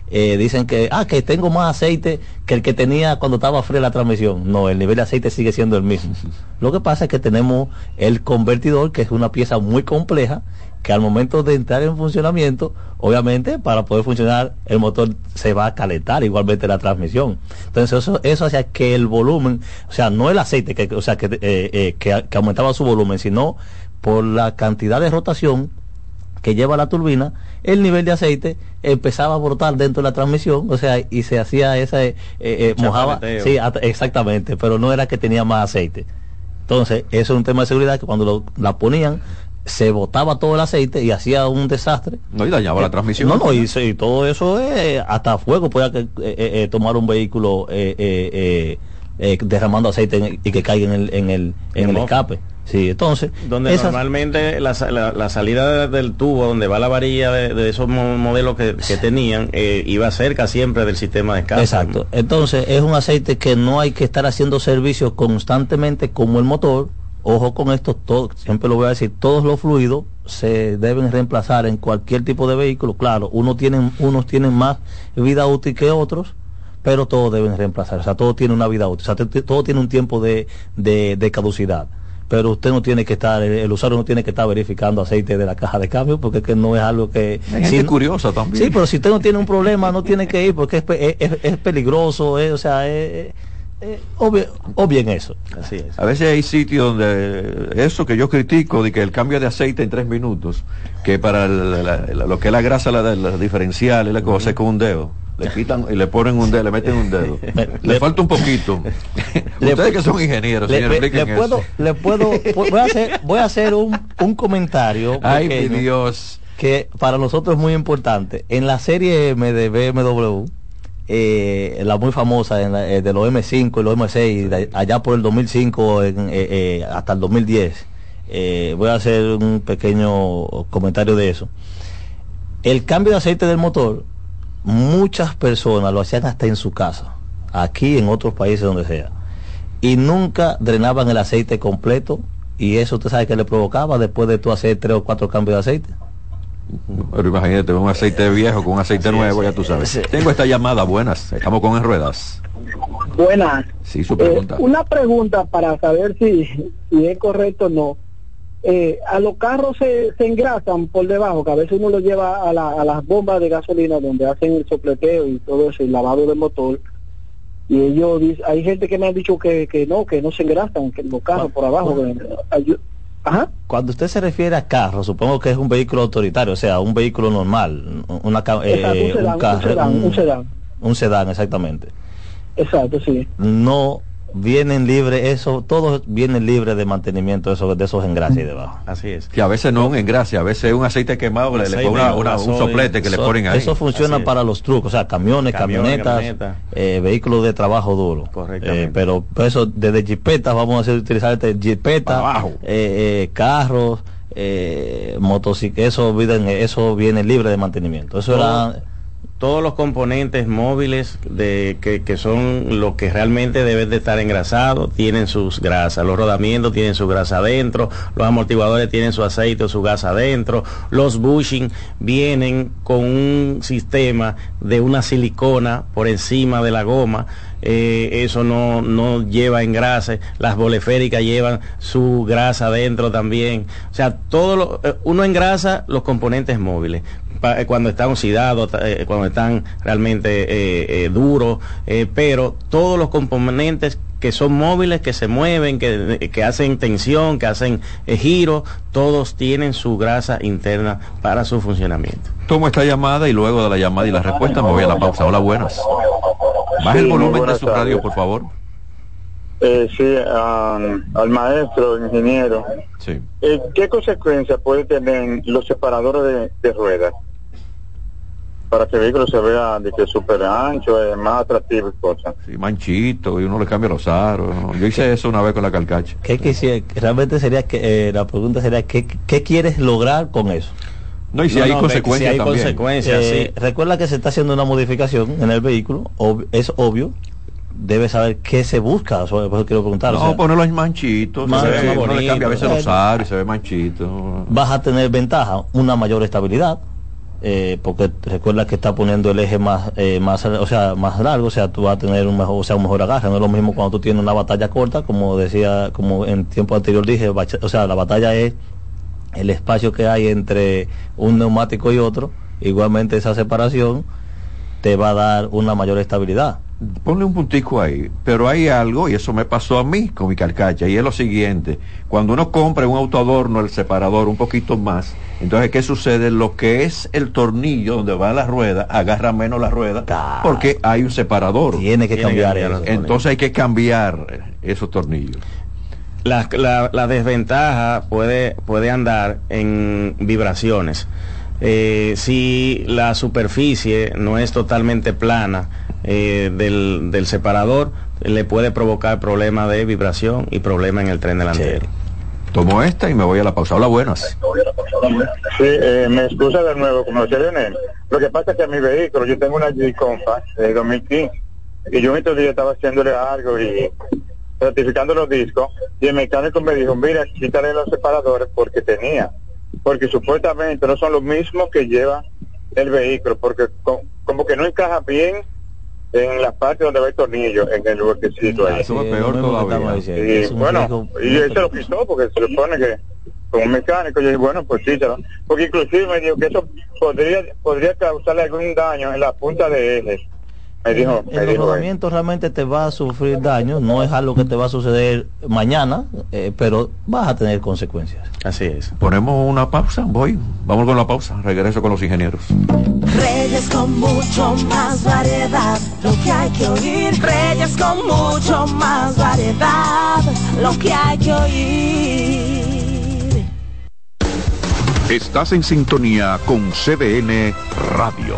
eh, dicen que, ah, que tengo más aceite que el que tenía cuando estaba fría la transmisión. No, el nivel de aceite sigue siendo el mismo. Lo que pasa es que tenemos el convertidor, que es una pieza muy compleja, que al momento de entrar en funcionamiento, obviamente para poder funcionar el motor se va a calentar igualmente la transmisión. Entonces eso, eso hacía que el volumen, o sea, no el aceite que, o sea, que, eh, eh, que, que aumentaba su volumen, sino por la cantidad de rotación que lleva la turbina, el nivel de aceite empezaba a brotar dentro de la transmisión, o sea, y se hacía esa, eh, eh, mojaba, sí, exactamente, pero no era que tenía más aceite. Entonces, eso es un tema de seguridad que cuando lo- la ponían, se botaba todo el aceite y hacía un desastre.
No, y dañaba la transmisión.
No, no, y, y todo eso es hasta fuego, podía que, eh, eh, eh, tomar un vehículo eh, derramando aceite y que caiga en el, en el, en el escape. Sí, entonces,
Donde
esas-
normalmente la, la- la salida de- del tubo, donde va la varilla de, de esos mo- modelos que, que tenían, eh, iba cerca siempre del sistema de escape.
Exacto. Entonces es un aceite que no hay que estar haciendo servicio constantemente como el motor. Ojo con esto, todo, siempre lo voy a decir, todos los fluidos se deben reemplazar en cualquier tipo de vehículo. Claro, unos tienen, unos tienen más vida útil que otros, pero todos deben reemplazar. O sea, todo tiene una vida útil. O sea, todo tiene un tiempo de, de, de caducidad. Pero usted no tiene que estar, el, usuario no tiene que estar verificando aceite de la caja de cambio porque es que no es algo que...
Hay gente
si no-
curiosa también.
Sí, pero si usted no tiene un problema, no tiene que ir porque es, es, es- es peligroso, es, o sea, es- Eh, obvio, obvio en eso.
Así es.
A veces hay sitios donde eso que yo critico de que el cambio de aceite en tres minutos, que para el- la- la- lo que es la grasa, la, diferencial y la cosa es con un dedo. Le quitan y le ponen un dedo, le meten un dedo. le, falta un poquito. Ustedes que son ingenieros,
Le, le- le puedo,
eso.
le puedo, voy a hacer, voy a hacer un, un comentario.
Ay, mi
pequeño
Dios.
Que para nosotros es muy importante. En la serie M de BMW, eh, la muy famosa en la- eh, de los M5 y los M6, de allá por el 2005 en, eh, hasta el 2010, eh, voy a hacer un pequeño comentario de eso. El cambio de aceite del motor, muchas personas lo hacían hasta en su casa, aquí en otros países donde sea, y nunca drenaban el aceite completo y eso usted sabe que le provocaba después de tú hacer tres o cuatro cambios de aceite.
Pero imagínate, un aceite viejo con un aceite nuevo, ya tú sabes.
Sí.
Tengo esta llamada, buenas. Estamos con en ruedas.
Buenas.
Sí, su
Eh,
pregunta.
una pregunta para saber si, si es correcto o no. Eh, a los carros se, se engrasan por debajo, que a veces uno los lleva a, la- a las bombas de gasolina donde hacen el sopleteo y todo eso, el lavado del motor. Y ellos dicen, hay gente que me ha dicho que, que no, que no se engrasan, que los carros por abajo. que- ayu- Ajá.
Cuando usted se refiere a carro, supongo que es un vehículo autoritario, o sea, un vehículo normal, una, eh,
Exacto, un sedán, un
carro- un-
un sedán.
un sedán, exactamente.
Exacto, sí.
No vienen libres, eso, todos vienen libres de mantenimiento de esos, de esos engrases ahí debajo.
Así es.
Que a veces no un engrase, a veces es un aceite quemado, que le, le
Aceite,
ponen una- una- un soplete que le
Eso-
ponen ahí.
Eso funciona
es.
para los trucos, o sea, camiones,
Camiones,
camionetas, eh, vehículos de trabajo duro.
Correctamente.
Eh, pero pues, eso desde jipetas, vamos a hacer, utilizar este jipeta,
Para abajo.
eh, eh, carros, eh, motocicletas, eso, eso viene libre de mantenimiento. Eso
Todo-
era
todos los componentes móviles de que, que son los que realmente deben de estar engrasados tienen sus grasas. Los rodamientos tienen su grasa adentro los amortiguadores tienen su aceite o su gas adentro los bushing vienen con un sistema de una silicona por encima de la goma eh, eso no, no lleva engrase las boleféricas llevan su grasa adentro también. O sea todo lo, eh, uno engrasa los componentes móviles cuando están oxidados, eh, cuando están realmente eh, eh, duros, eh, pero todos los componentes que son móviles, que se mueven, que, que hacen tensión, que hacen eh, giro, todos tienen su grasa interna para su funcionamiento.
Tomo esta llamada y luego de la llamada y la respuesta me voy a la pausa. Hola, buenas. Baja el
Sí,
volumen de su radio, por favor.
Eh, sí, am, al maestro, ingeniero.
Sí.
Eh, ¿Qué consecuencias puede tener los separadores de, de ruedas? Para que el vehículo se vea de que es súper ancho, es más atractivo y cosas.
Sí, manchito y uno le cambia los aros. Yo hice eso una vez con la calcacha.
¿Qué quisiera? Realmente sería que eh, la pregunta sería ¿qué, qué quieres lograr con eso?
No, y si
No,
hay
no,
consecuencias
si hay
también.
consecuencias,
Eh,
sí.
Recuerda que se está haciendo una modificación en el vehículo, ob- es obvio, debe saber qué se busca, eso, por eso quiero preguntar. o
No,
sea,
ponerlo en manchito.
Más-
se ve,
más
uno le cambia a veces los
Eh,
aros y se ve manchito.
vas a tener ventaja, una mayor estabilidad, eh, porque recuerda que está poniendo el eje más, eh, más, o sea, más largo, o sea, tú vas a tener un mejor, o sea, un mejor agarre. No es lo mismo cuando tú tienes una batalla corta, como decía, como en tiempo anterior dije, o sea, la batalla es el espacio que hay entre un neumático y otro. Igualmente esa separación te va a dar una mayor estabilidad.
Ponle un puntico ahí. Pero hay algo, y eso me pasó a mí con mi carcacha, y es lo siguiente. Cuando uno compra un autoadorno, el separador un poquito más, entonces, ¿qué sucede? Lo que es el tornillo donde va la rueda, agarra menos la rueda, porque hay un separador.
Tiene que
Tiene que
cambiar
cambiar
eso.
Entonces hay que cambiar esos tornillos.
La, la- la desventaja puede, puede andar en vibraciones. Eh, si la superficie no es totalmente plana eh, del, del separador, le puede provocar problemas de vibración y problemas en el tren delantero.
Tomo esta y me voy a la pausa. Hola, buenas.
Sí, eh, me excusa de nuevo, como decía Leonel. Lo que pasa es que a mi vehículo, yo tengo una G Compass de 2015, y yo estos días estaba haciéndole algo y ratificando los discos, y el mecánico me dijo, mira, quítale los separadores porque tenía, porque supuestamente no son los mismos que lleva el vehículo, porque co- como que no encaja bien en la parte donde va el tornillo, en el huequecito ahí.
Eso es
Sí,
peor todavía.
Y
Es
bueno, y él se lo quitó porque se supone que con un mecánico, yo dije, bueno, pues sí, se lo- porque inclusive me dijo que eso podría podría causarle algún daño en la punta de eje Me dijo, me
el
él.
rodamiento realmente te va a sufrir daño, no es algo que te va a suceder mañana, eh, pero vas a tener consecuencias.
Así es.
Ponemos una pausa, voy. Vamos con la pausa. Regreso con los ingenieros.
Reyes con mucho más variedad, lo que hay que oír. Reyes con mucho más variedad, lo que hay que oír.
Estás en sintonía con CDN Radio.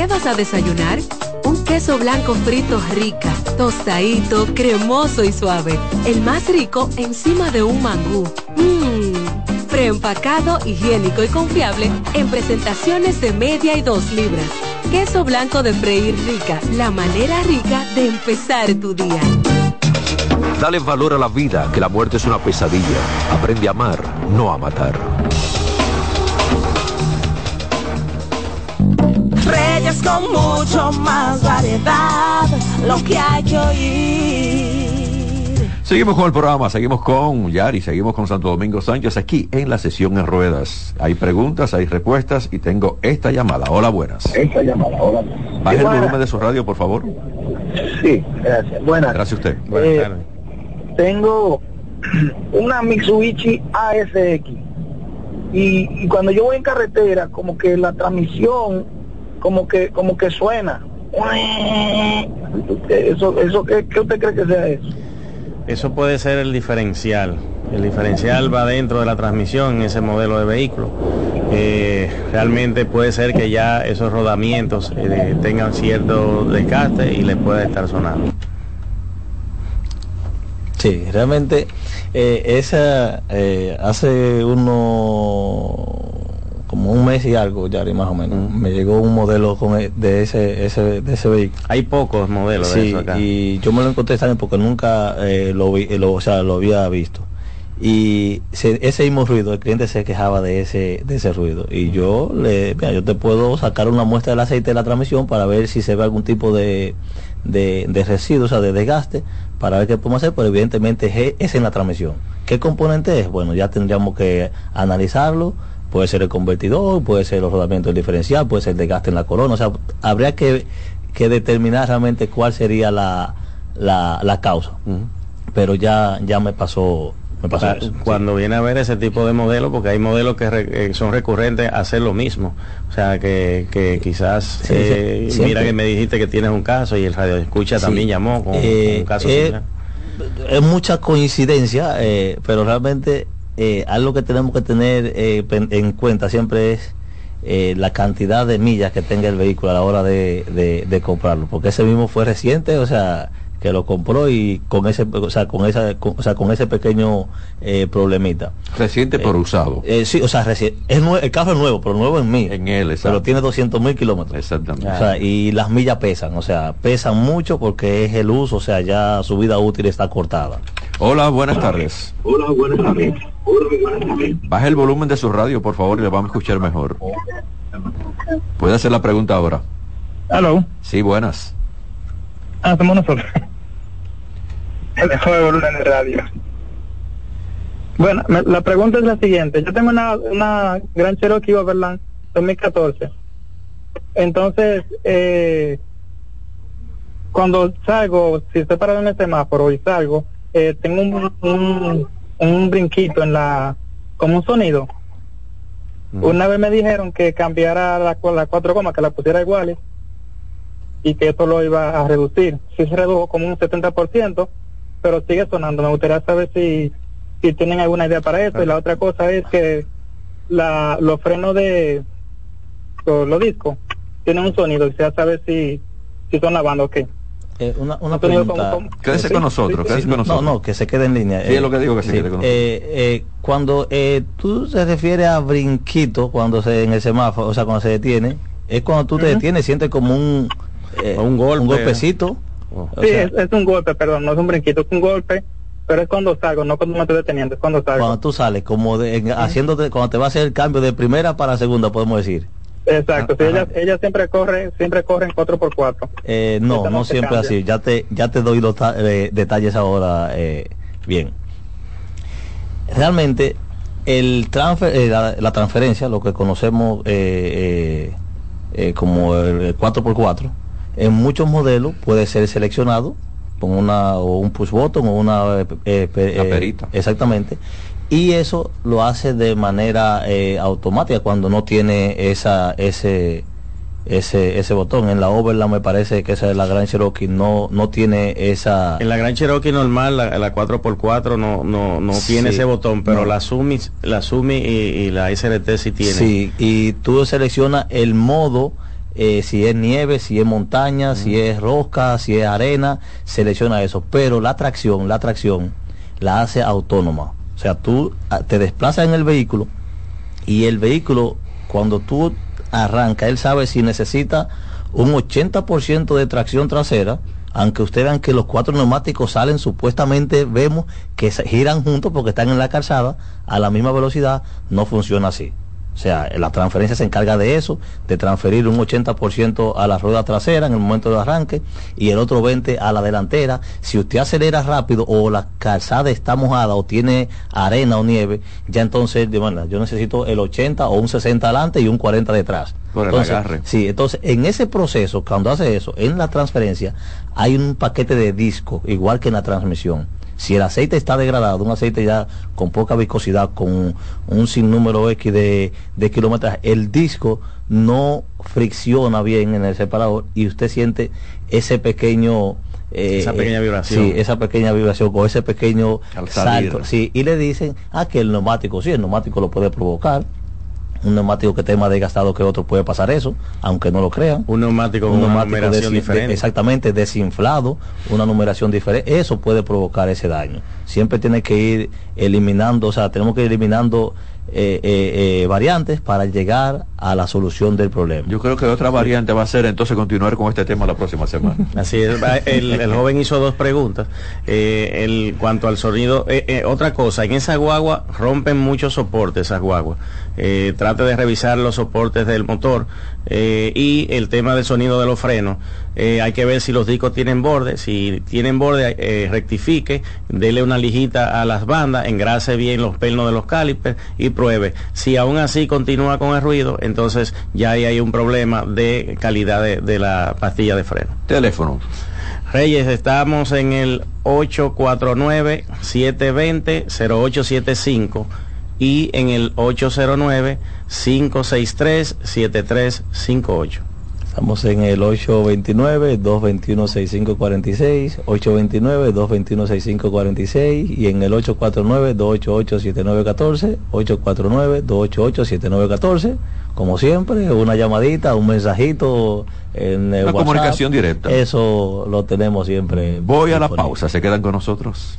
¿Qué vas a desayunar? Un queso blanco frito rica, tostadito, cremoso y suave. El más rico encima de un mangú. Mmm, preempacado, higiénico y confiable en presentaciones de media y dos libras. Queso blanco de freír rica, la manera rica de empezar tu día.
Dale valor a la vida, que la muerte es una pesadilla. Aprende a amar, no a matar.
Reyes con mucho más variedad, lo que hay que oír.
Seguimos con el programa, seguimos con Yari, seguimos con Santo Domingo Sánchez aquí en la sesión en ruedas. Hay preguntas, hay respuestas y tengo esta llamada. Hola, buenas.
Esta llamada, hola.
Baje el
Buenas.
volumen de su radio, por favor.
Sí, gracias. Buenas.
Gracias a usted.
Eh, tengo una Mitsubishi ASX y, y cuando yo voy en carretera como que la transmisión como que como que suena eso eso qué, qué usted cree que sea eso
Eso puede ser el diferencial. El diferencial va dentro de la transmisión en ese modelo de vehículo. Eh, realmente puede ser que ya esos rodamientos eh, tengan cierto desgaste y le pueda estar sonando.
Sí, realmente eh, esa eh, hace uno como un mes y algo ya más o menos me llegó un modelo con e- de ese, ese de ese vehículo.
Hay pocos modelos de
Sí,
eso acá.
y yo me lo encontré extraño porque nunca eh, lo vi, eh, lo, o sea, lo había visto. Y se- ese mismo ruido, el cliente se quejaba de ese de ese ruido y yo le, mira, yo te puedo sacar una muestra del aceite de la transmisión para ver si se ve algún tipo de de, de residuo, o sea, de desgaste, para ver qué podemos hacer, pero evidentemente es en la transmisión. ¿Qué componente es? Bueno, ya tendríamos que analizarlo, puede ser el convertidor, puede ser los rodamientos del diferencial, puede ser el desgaste en la corona, o sea, habría que, que determinar realmente cuál sería la, la, la causa. Pero ya, ya me pasó, me pasó
Pa-
eso.
cuando viene a ver ese tipo de modelos, porque hay modelos que re- eh, son recurrentes a hacer lo mismo. O sea, que, que quizás,
Sí,
eh,
sí, siempre.
mira que me dijiste que tienes un caso y el radio escucha
Sí.
también llamó con,
Eh,
con un caso
eh,
similar.
es mucha coincidencia, eh, pero realmente eh, algo que tenemos que tener eh, en cuenta siempre es eh, la cantidad de millas que tenga el vehículo a la hora de, de- de comprarlo, porque ese mismo fue reciente, o sea, que lo compró y con ese, o sea, con esa, con, o sea, con ese pequeño eh, problemita.
Reciente por usado.
Sí, o sea, reci- es el carro es nuevo, pero nuevo en mí.
En él,
Pero
exacto.
tiene 200 mil kilómetros.
Exactamente.
O sea, y las millas pesan, o sea, pesan mucho porque es el uso, o sea, ya su vida útil está cortada.
Hola, buenas tardes.
Hola, buenas tardes.
Baje el volumen de su radio, por favor, y le vamos a escuchar mejor. Puede hacer la pregunta ahora.
Aló,
Sí, buenas.
ah, somos nosotros. El mejor volumen de radio. Bueno, me- la pregunta es la siguiente. Yo tengo una, una Gran Cherokee Overland 2014. Entonces, eh, cuando salgo, si estoy parado en el semáforo y salgo, eh, tengo un, un, un brinquito en la, como un sonido. Una vez me dijeron que cambiara la, cu- la cuatro gomas, que la pusiera iguales. y que esto lo iba a reducir. Sí se redujo como un 70%, pero sigue sonando. Me gustaría saber si, si tienen alguna idea para eso. Y la otra cosa es que la, los frenos de los, los discos tienen un sonido. Quisiera saber si, si son lavando o qué.
Eh, una, una pregunta.
Quédese
Sí,
con nosotros,
sí,
quédese
sí.
con nosotros.
No, no, que se quede en línea.
Sí, es lo que digo, que se
sí.
quede con
Eh, eh, cuando eh, tú te refieres a brinquito, cuando se en el semáforo, o sea, cuando se detiene, es cuando tú te detienes, sientes como un, eh,
un golpe.
un golpecito. O
Sí,
sea,
es, es un golpe, perdón, no es un brinquito, es un golpe, pero es cuando salgo, no cuando me estoy deteniendo, es cuando salgo.
cuando tú sales, como de, en- haciéndote, cuando te va a hacer el cambio de primera para segunda, podemos decir.
Exacto, sí,
Ajá.
ella, ella siempre corre, siempre corre en 4x4.
Eh, no, no siempre
cambia.
así. Ya te, ya te doy los ta- eh, detalles ahora. eh, bien. Realmente, el transfer, eh, la, la transferencia, lo que conocemos eh, eh, eh, como el 4x4, en muchos modelos puede ser seleccionado con una o un push button o una eh, eh, eh,
perita.
exactamente y eso lo hace de manera eh, automática cuando no tiene esa ese ese ese botón en la Overland me parece que esa es la Gran Cherokee no no tiene esa
En la Gran Cherokee normal, la, la 4x4 no, no, no
Sí,
tiene ese botón, pero
no.
la Sumi, la Sumi y, y la SRT sí tienen.
Sí, y tú seleccionas el modo, eh, si es nieve, si es montaña, si es rosca, si es arena, selecciona eso. Pero la tracción, la tracción la hace autónoma. O sea, tú ah, te desplazas en el vehículo y el vehículo, cuando tú arrancas, él sabe si necesita un 80% de tracción trasera, aunque ustedes vean que los cuatro neumáticos salen, supuestamente vemos que se giran juntos porque están en la calzada a la misma velocidad, no funciona así. O sea, la transferencia se encarga de eso, de transferir un 80% a la rueda trasera en el momento de arranque y el otro 20% a la delantera. Si usted acelera rápido o la calzada está mojada o tiene arena o nieve, ya entonces, bueno, yo necesito el 80 o un 60 adelante y un 40 detrás.
Por el
Entonces,
agarre.
Sí, entonces en ese proceso, cuando hace eso, en la transferencia, hay un paquete de disco, igual que en la transmisión. Si el aceite está degradado, un aceite ya con poca viscosidad, con un sinnúmero X de, de kilómetros, el disco no fricciona bien en el separador y usted siente ese pequeño... eh,
Esa pequeña
eh,
vibración.
Sí, esa pequeña vibración o ese pequeño salto. Sí, y le dicen, ah, que el neumático, sí, el neumático lo puede provocar. Un neumático que esté más desgastado que otro puede pasar eso, aunque no lo crean.
Un neumático con una numeración diferente.
de- exactamente, desinflado, una numeración diferente, eso puede provocar ese daño. Siempre tiene que ir eliminando, o sea, tenemos que ir eliminando eh, eh, eh, variantes para llegar a la solución del problema.
Yo creo que otra variante va a ser entonces continuar con este tema la próxima semana.
Así es, el, el joven hizo dos preguntas. Eh, el, cuanto al sonido, eh, eh, otra cosa, en esa guagua rompen muchos soportes esas guaguas. Trate de revisar los soportes del motor eh, y el tema del sonido de los frenos. Eh, hay que ver si los discos tienen borde. Si tienen borde, eh, rectifique, dele una lijita a las bandas, engrase bien los pernos de los calipers y pruebe. Si aún así continúa con el ruido, entonces ya ahí hay un problema de calidad de- de la pastilla de freno.
Teléfono.
Reyes, estamos en el 849-720-0875 y en el 809-563-7358.
Estamos en el 829-221-6546, 829-221-6546 y en el 849-288-7914, 849-288-7914. Como siempre, una llamadita, un mensajito en el
Una
WhatsApp.
comunicación directa.
Eso lo tenemos siempre.
Voy a la
disponible.
pausa, se quedan con nosotros.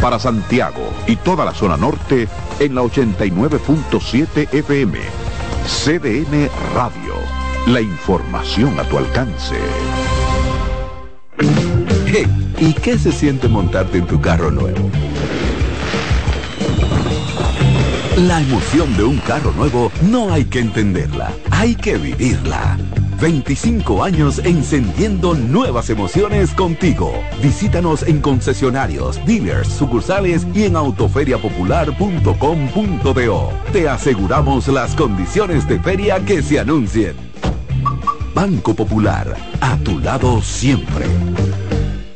Para Santiago y toda la zona norte en la 89.7 FM. CDN Radio. La información a tu alcance.
¿y qué se siente montarte en tu carro nuevo? La emoción de un carro nuevo no hay que entenderla, hay que vivirla. 25 años encendiendo nuevas emociones contigo. Visítanos en concesionarios, dealers, sucursales y en autoferiapopular.com.do. Te aseguramos las condiciones de feria que se anuncien. Banco Popular, a tu lado siempre.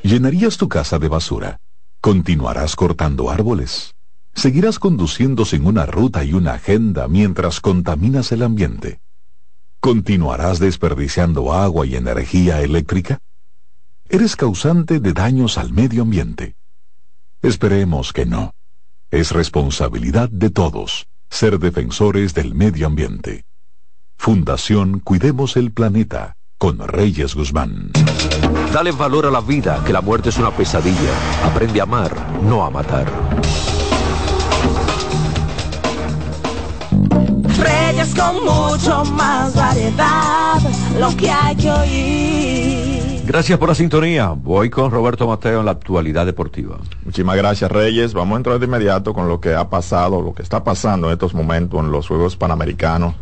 ¿Llenarías tu casa de basura? ¿Continuarás cortando árboles? ¿Seguirás conduciendo sin una ruta y una agenda mientras contaminas el ambiente? ¿Continuarás desperdiciando agua y energía eléctrica? ¿Eres causante de daños al medio ambiente? Esperemos que no. Es responsabilidad de todos ser defensores del medio ambiente. Fundación Cuidemos el Planeta con Reyes Guzmán.
Dale valor a la vida, que la muerte es una pesadilla. Aprende a amar, no a matar.
Reyes con mucho más variedad, lo que hay que oír.
Gracias por la sintonía. Voy con Roberto Mateo en la actualidad deportiva.
Muchísimas gracias, Reyes. Vamos a entrar de inmediato con lo que ha pasado, lo que está pasando en estos momentos en los Juegos Panamericanos.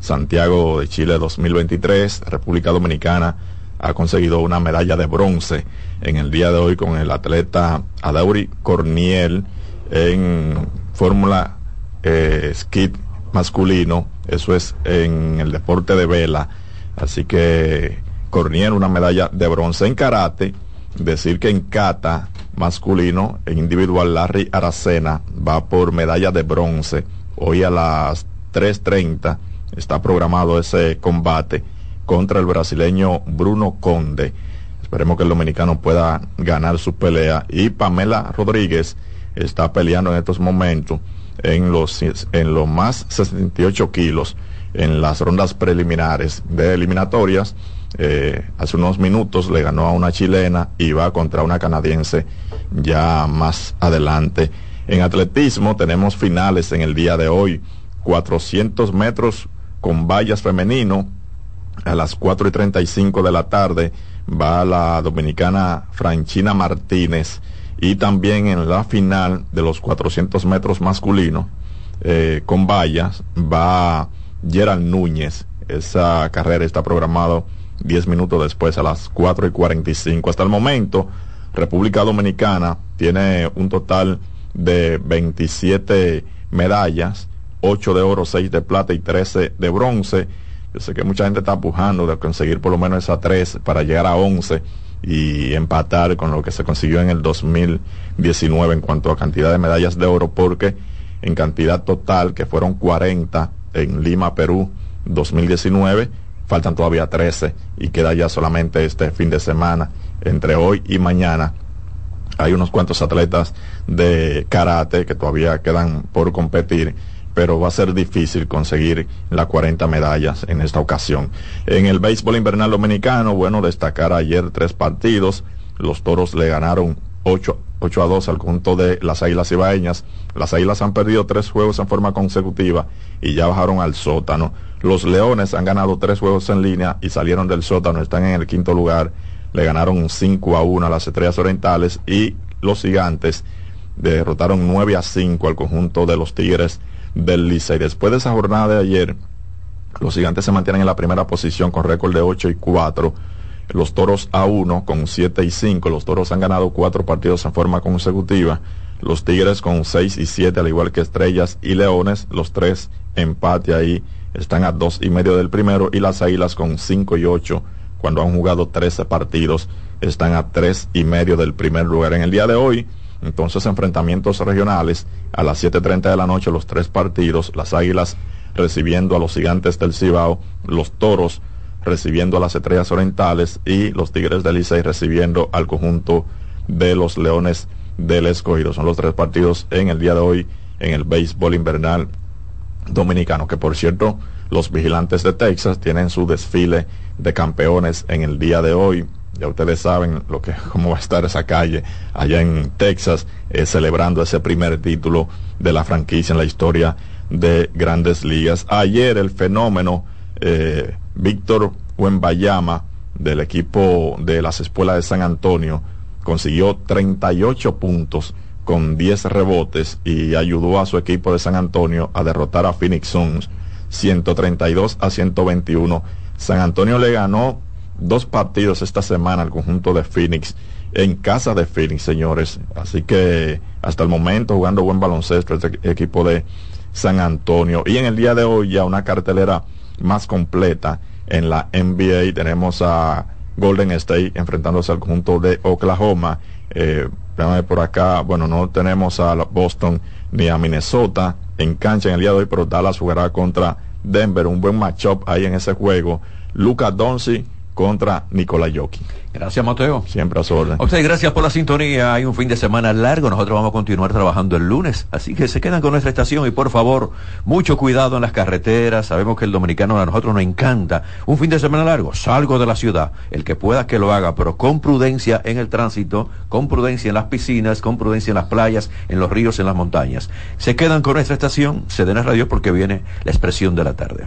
Santiago de Chile 2023, República Dominicana ha conseguido una medalla de bronce en el día de hoy con el atleta Adauri Corniel en Fórmula eh, Skid masculino, eso es en el deporte de vela, así que Corniel una medalla de bronce en karate, decir que en kata masculino, en individual Larry Aracena va por medalla de bronce, hoy a las 3.30 está programado ese combate contra el brasileño Bruno Conde. Esperemos que el dominicano pueda ganar su pelea. Y Pamela Rodríguez está peleando en estos momentos en los, en los más 68 kilos en las rondas preliminares de eliminatorias. Eh, hace unos minutos le ganó a una chilena y va contra una canadiense ya más adelante. En atletismo tenemos finales en el día de hoy. 400 metros con vallas femenino a las 4 y 35 de la tarde va la dominicana Franchina Martínez y también en la final de los 400 metros masculinos eh, con vallas va Gerald Núñez. Esa carrera está programado 10 minutos después a las 4 y 45. Hasta el momento, República Dominicana tiene un total de 27 medallas, 8 de oro, 6 de plata y 13 de bronce yo sé que mucha gente está pujando de conseguir por lo menos esa tres para llegar a 11 y empatar con lo que se consiguió en el 2019 en cuanto a cantidad de medallas de oro, porque en cantidad total, que fueron 40 en Lima, Perú, 2019, faltan todavía 13 y queda ya solamente este fin de semana, entre hoy y mañana. Hay unos cuantos atletas de karate que todavía quedan por competir pero va a ser difícil conseguir las 40 medallas en esta ocasión. En el béisbol invernal dominicano, bueno, destacar ayer tres partidos. Los toros le ganaron 8, a 2 al conjunto de las Águilas Ibaeñas. Las Águilas han perdido tres juegos en forma consecutiva y ya bajaron al sótano. Los Leones han ganado tres juegos en línea y salieron del sótano, están en el quinto lugar. Le ganaron 5 a 1 a las Estrellas Orientales y los Gigantes derrotaron 9 a 5 al conjunto de los Tigres del Licey. Después de esa jornada de ayer, los gigantes se mantienen en la primera posición con récord de 8 y 4. Los toros a 1 con 7 y 5. Los toros han ganado cuatro partidos en forma consecutiva. Los tigres con 6 y 7, al igual que estrellas y leones. Los tres empate ahí están a 2 y medio del primero. Y las águilas con 5 y 8, cuando han jugado 13 partidos, están a 3 y medio del primer lugar. En el día de hoy, entonces, enfrentamientos regionales a las 7.30 de la noche, los tres partidos, las Águilas recibiendo a los Gigantes del Cibao, los Toros recibiendo a las Estrellas Orientales y los Tigres del Licey recibiendo al conjunto de los Leones del Escogido. Son los tres partidos en el día de hoy en el béisbol invernal dominicano, que por cierto, los vigilantes de Texas tienen su desfile de campeones en el día de hoy ya ustedes saben lo que, cómo va a estar esa calle allá en Texas, eh, celebrando ese primer título de la franquicia en la historia de grandes ligas. Ayer el fenómeno eh, Víctor Wembayama del equipo de las escuelas de San Antonio consiguió 38 puntos con 10 rebotes y ayudó a su equipo de San Antonio a derrotar a Phoenix Suns 132 a 121 San Antonio le ganó dos partidos esta semana al conjunto de Phoenix en casa de Phoenix, señores. Así que hasta el momento jugando buen baloncesto este equipo de San Antonio. Y en el día de hoy ya una cartelera más completa en la NBA. Tenemos a Golden State enfrentándose al conjunto de Oklahoma. Eh, por acá, bueno, no tenemos a Boston ni a Minnesota en cancha en el día de hoy, pero Dallas jugará contra Denver, un buen matchup ahí en ese juego. Lucas Doncic contra Jokic.
Gracias, Mateo.
Siempre a su orden.
A ustedes, gracias por la sintonía. Hay un fin de semana largo. Nosotros vamos a continuar trabajando el lunes. Así que se quedan con nuestra estación y por favor, mucho cuidado en las carreteras. Sabemos que el dominicano a nosotros nos encanta. Un fin de semana largo. Salgo de la ciudad. El que pueda que lo haga, pero con prudencia en el tránsito, con prudencia en las piscinas, con prudencia en las playas, en los ríos, en las montañas. Se quedan con nuestra estación. Se den a radio porque viene la expresión de la tarde.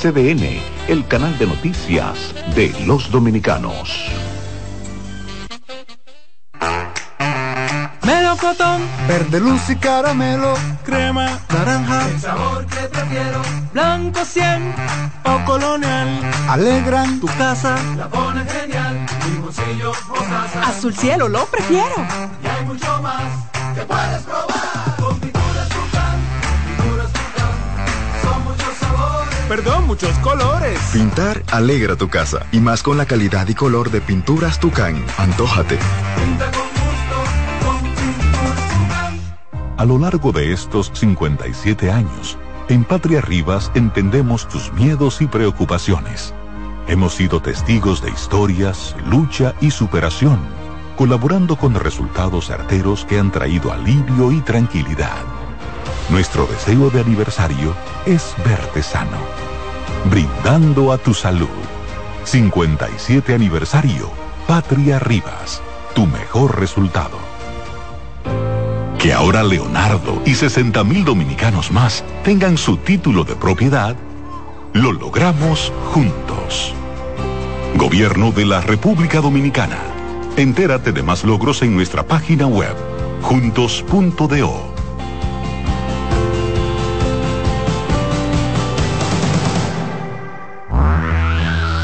CDN, el canal de noticias de los dominicanos.
Melocotón, verde luz y caramelo, crema, naranja, el sabor que prefiero, blanco 100 o colonial, alegran tu casa, la ponen genial, limoncillo o taza,
azul cielo lo prefiero,
y hay mucho más que puedes probar, perdón, muchos colores.
Pintar alegra tu casa, y más con la calidad y color de pinturas Tucán, antójate.
Pinta con.
A lo largo de estos 57 años, en Patria Rivas entendemos tus miedos y preocupaciones. Hemos sido testigos de historias, lucha y superación, colaborando con resultados certeros que han traído alivio y tranquilidad. Nuestro deseo de aniversario es verte sano, brindando a tu salud. 57 aniversario, Patria Rivas, tu mejor resultado. Que ahora Leonardo y 60 mil dominicanos más tengan su título de propiedad, lo logramos juntos. Gobierno de la República Dominicana. Entérate de más logros en nuestra página web, juntos.do.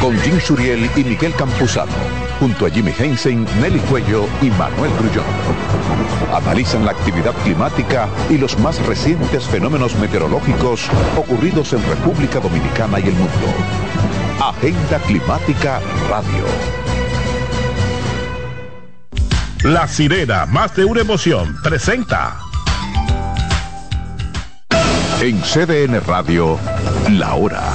Con Jim Suriel y Miguel Campuzano junto a Jimmy Hensen, Nelly Cuello y Manuel Grullón. Analizan la actividad climática y los más recientes fenómenos meteorológicos ocurridos en República Dominicana y el mundo. Agenda Climática Radio.
La sirena, más de una emoción, presenta.
En CDN Radio, la hora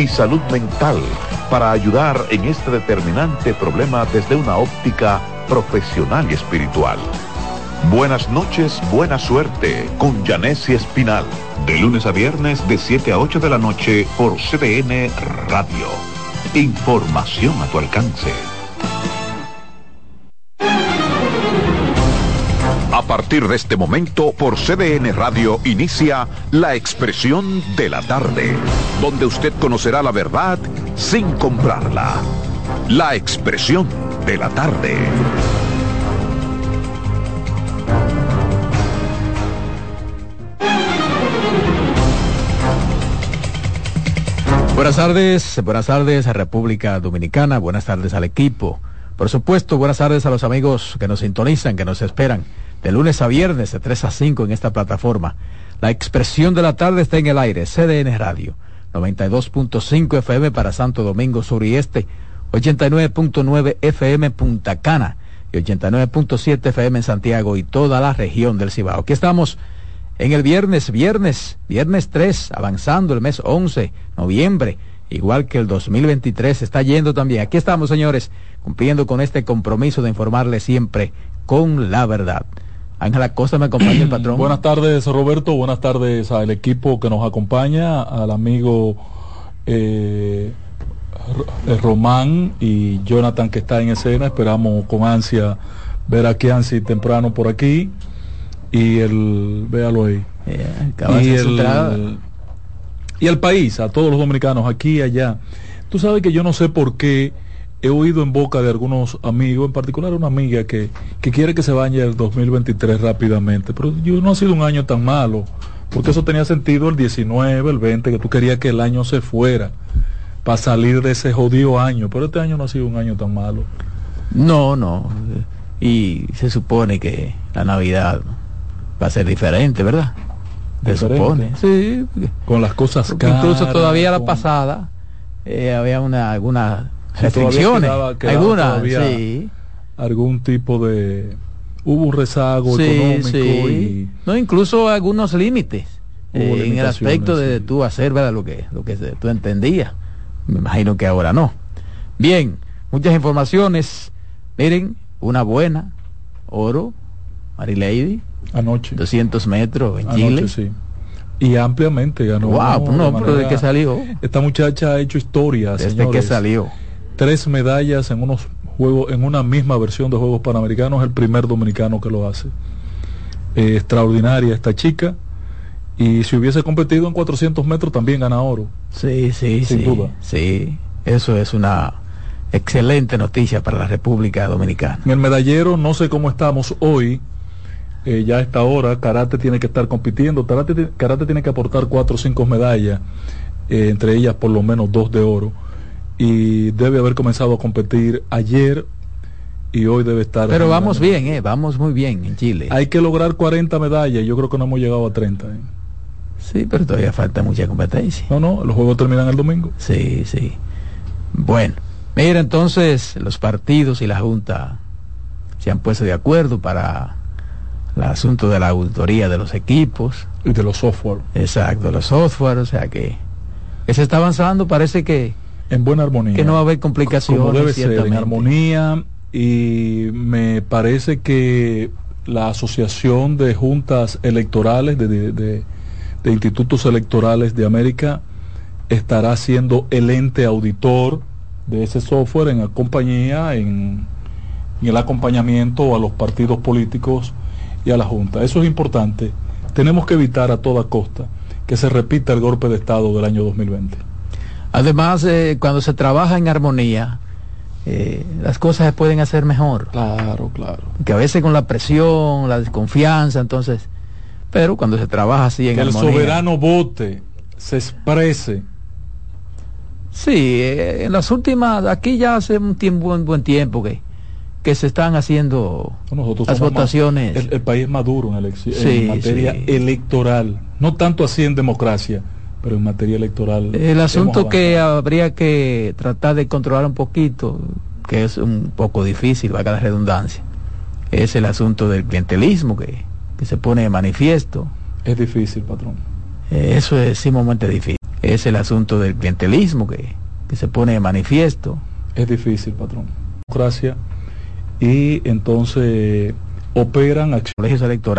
y salud mental para ayudar en este determinante problema desde una óptica profesional y espiritual. Buenas noches, buena suerte con Janessi Espinal. De lunes a viernes de 7 a 8 de la noche por CDN Radio. Información a tu alcance. A partir de este momento, por CDN Radio inicia La Expresión de la Tarde, donde usted conocerá la verdad sin comprarla. La Expresión de la Tarde.
Buenas tardes, buenas tardes a República Dominicana, buenas tardes al equipo. Por supuesto, buenas tardes a los amigos que nos sintonizan, que nos esperan de lunes a viernes de 3 a 5 en esta plataforma. La expresión de la tarde está en el aire, CDN Radio, 92.5 FM para Santo Domingo Sur y Este, 89.9 FM Punta Cana y 89.7 FM en Santiago y toda la región del Cibao. Aquí estamos en el viernes, viernes, viernes 3, avanzando el mes 11, noviembre, igual que el 2023 está yendo también. Aquí estamos, señores, cumpliendo con este compromiso de informarle siempre con la verdad. Ángela Costa me acompaña el patrón.
Buenas tardes, Roberto. Buenas tardes al equipo que nos acompaña, al amigo eh, Román y Jonathan que está en escena. Esperamos con ansia ver a Kianci temprano por aquí. Y el, véalo ahí. y, el, y el país, a todos los dominicanos, aquí y allá. Tú sabes que yo no sé por qué he oído en boca de algunos amigos, en particular una amiga que, que quiere que se vaya el 2023 rápidamente, pero yo no ha sido un año tan malo, porque eso tenía sentido el 19, el 20, que tú querías que el año se fuera para salir de ese jodido año, pero este año no ha sido un año tan malo.
No, no, y se supone que la Navidad va a ser diferente, ¿verdad? Se supone,
sí. Con las cosas caras.
Incluso todavía la pasada eh, había una alguna restricciones, algunas, sí.
algún tipo de hubo un rezago económico y
no incluso algunos límites eh, en el aspecto de tú hacer ¿verdad? lo que lo que tú entendías. Me imagino que ahora no. Bien, muchas informaciones. Miren, una buena oro, Marilady,
anoche
200 metros en Chile.
Sí y ampliamente ganó.
Wow, no, pero de que salió.
Esta muchacha ha hecho historia,
Desde que salió
tres medallas en unos juegos, en una misma versión de Juegos Panamericanos, el primer dominicano que lo hace. Eh, extraordinaria esta chica. Y si hubiese competido en 400 metros también gana oro.
Sí, sí, sin duda. Sí, eso es una excelente noticia para la República Dominicana.
En el medallero no sé cómo estamos hoy. Eh, ya a esta hora, Karate tiene que estar compitiendo. Karate, karate tiene que aportar cuatro o cinco medallas eh, entre ellas por lo menos dos de oro, y debe haber comenzado a competir ayer y hoy debe estar.
Pero vamos bien, eh, vamos muy bien en Chile.
Hay que lograr 40 medallas, yo creo que no hemos llegado a 30. Eh.
Sí, pero todavía falta mucha competencia.
No, no, los juegos terminan el domingo.
Sí, sí. Bueno, mira, entonces los partidos y la Junta se han puesto de acuerdo para el asunto de la auditoría de los equipos.
Y de los software.
Exacto, los software, o sea que, que se está avanzando, parece que...
En buena armonía.
Que no va a haber complicaciones.
Como debe ser, en armonía y me parece que la Asociación de Juntas Electorales, de, de, de, Institutos Electorales de América, estará siendo el ente auditor de ese software en la compañía, en, en el acompañamiento a los partidos políticos y a la Junta. Eso es importante. Tenemos que evitar a toda costa que se repita el golpe de Estado del año 2020.
Además, eh, cuando se trabaja en armonía, eh, las cosas se pueden hacer mejor.
Claro, claro.
Que a veces con la presión, la desconfianza, entonces, pero cuando se trabaja así en
que el soberano vote, se exprese.
Sí, eh, en las últimas, aquí ya hace un tiempo, un buen tiempo que, que se están haciendo las votaciones.
el, país maduro en, elección, en materia electoral, no tanto así en democracia pero en materia electoral.
El asunto que habría que tratar de controlar un poquito, que es un poco difícil, va a la redundancia, es el asunto del clientelismo que, que se pone de manifiesto.
Es difícil, patrón.
Eh, eso es sumamente difícil. Es el asunto del clientelismo que, que se pone de manifiesto.
Es difícil, patrón. Y entonces operan
colegios electorales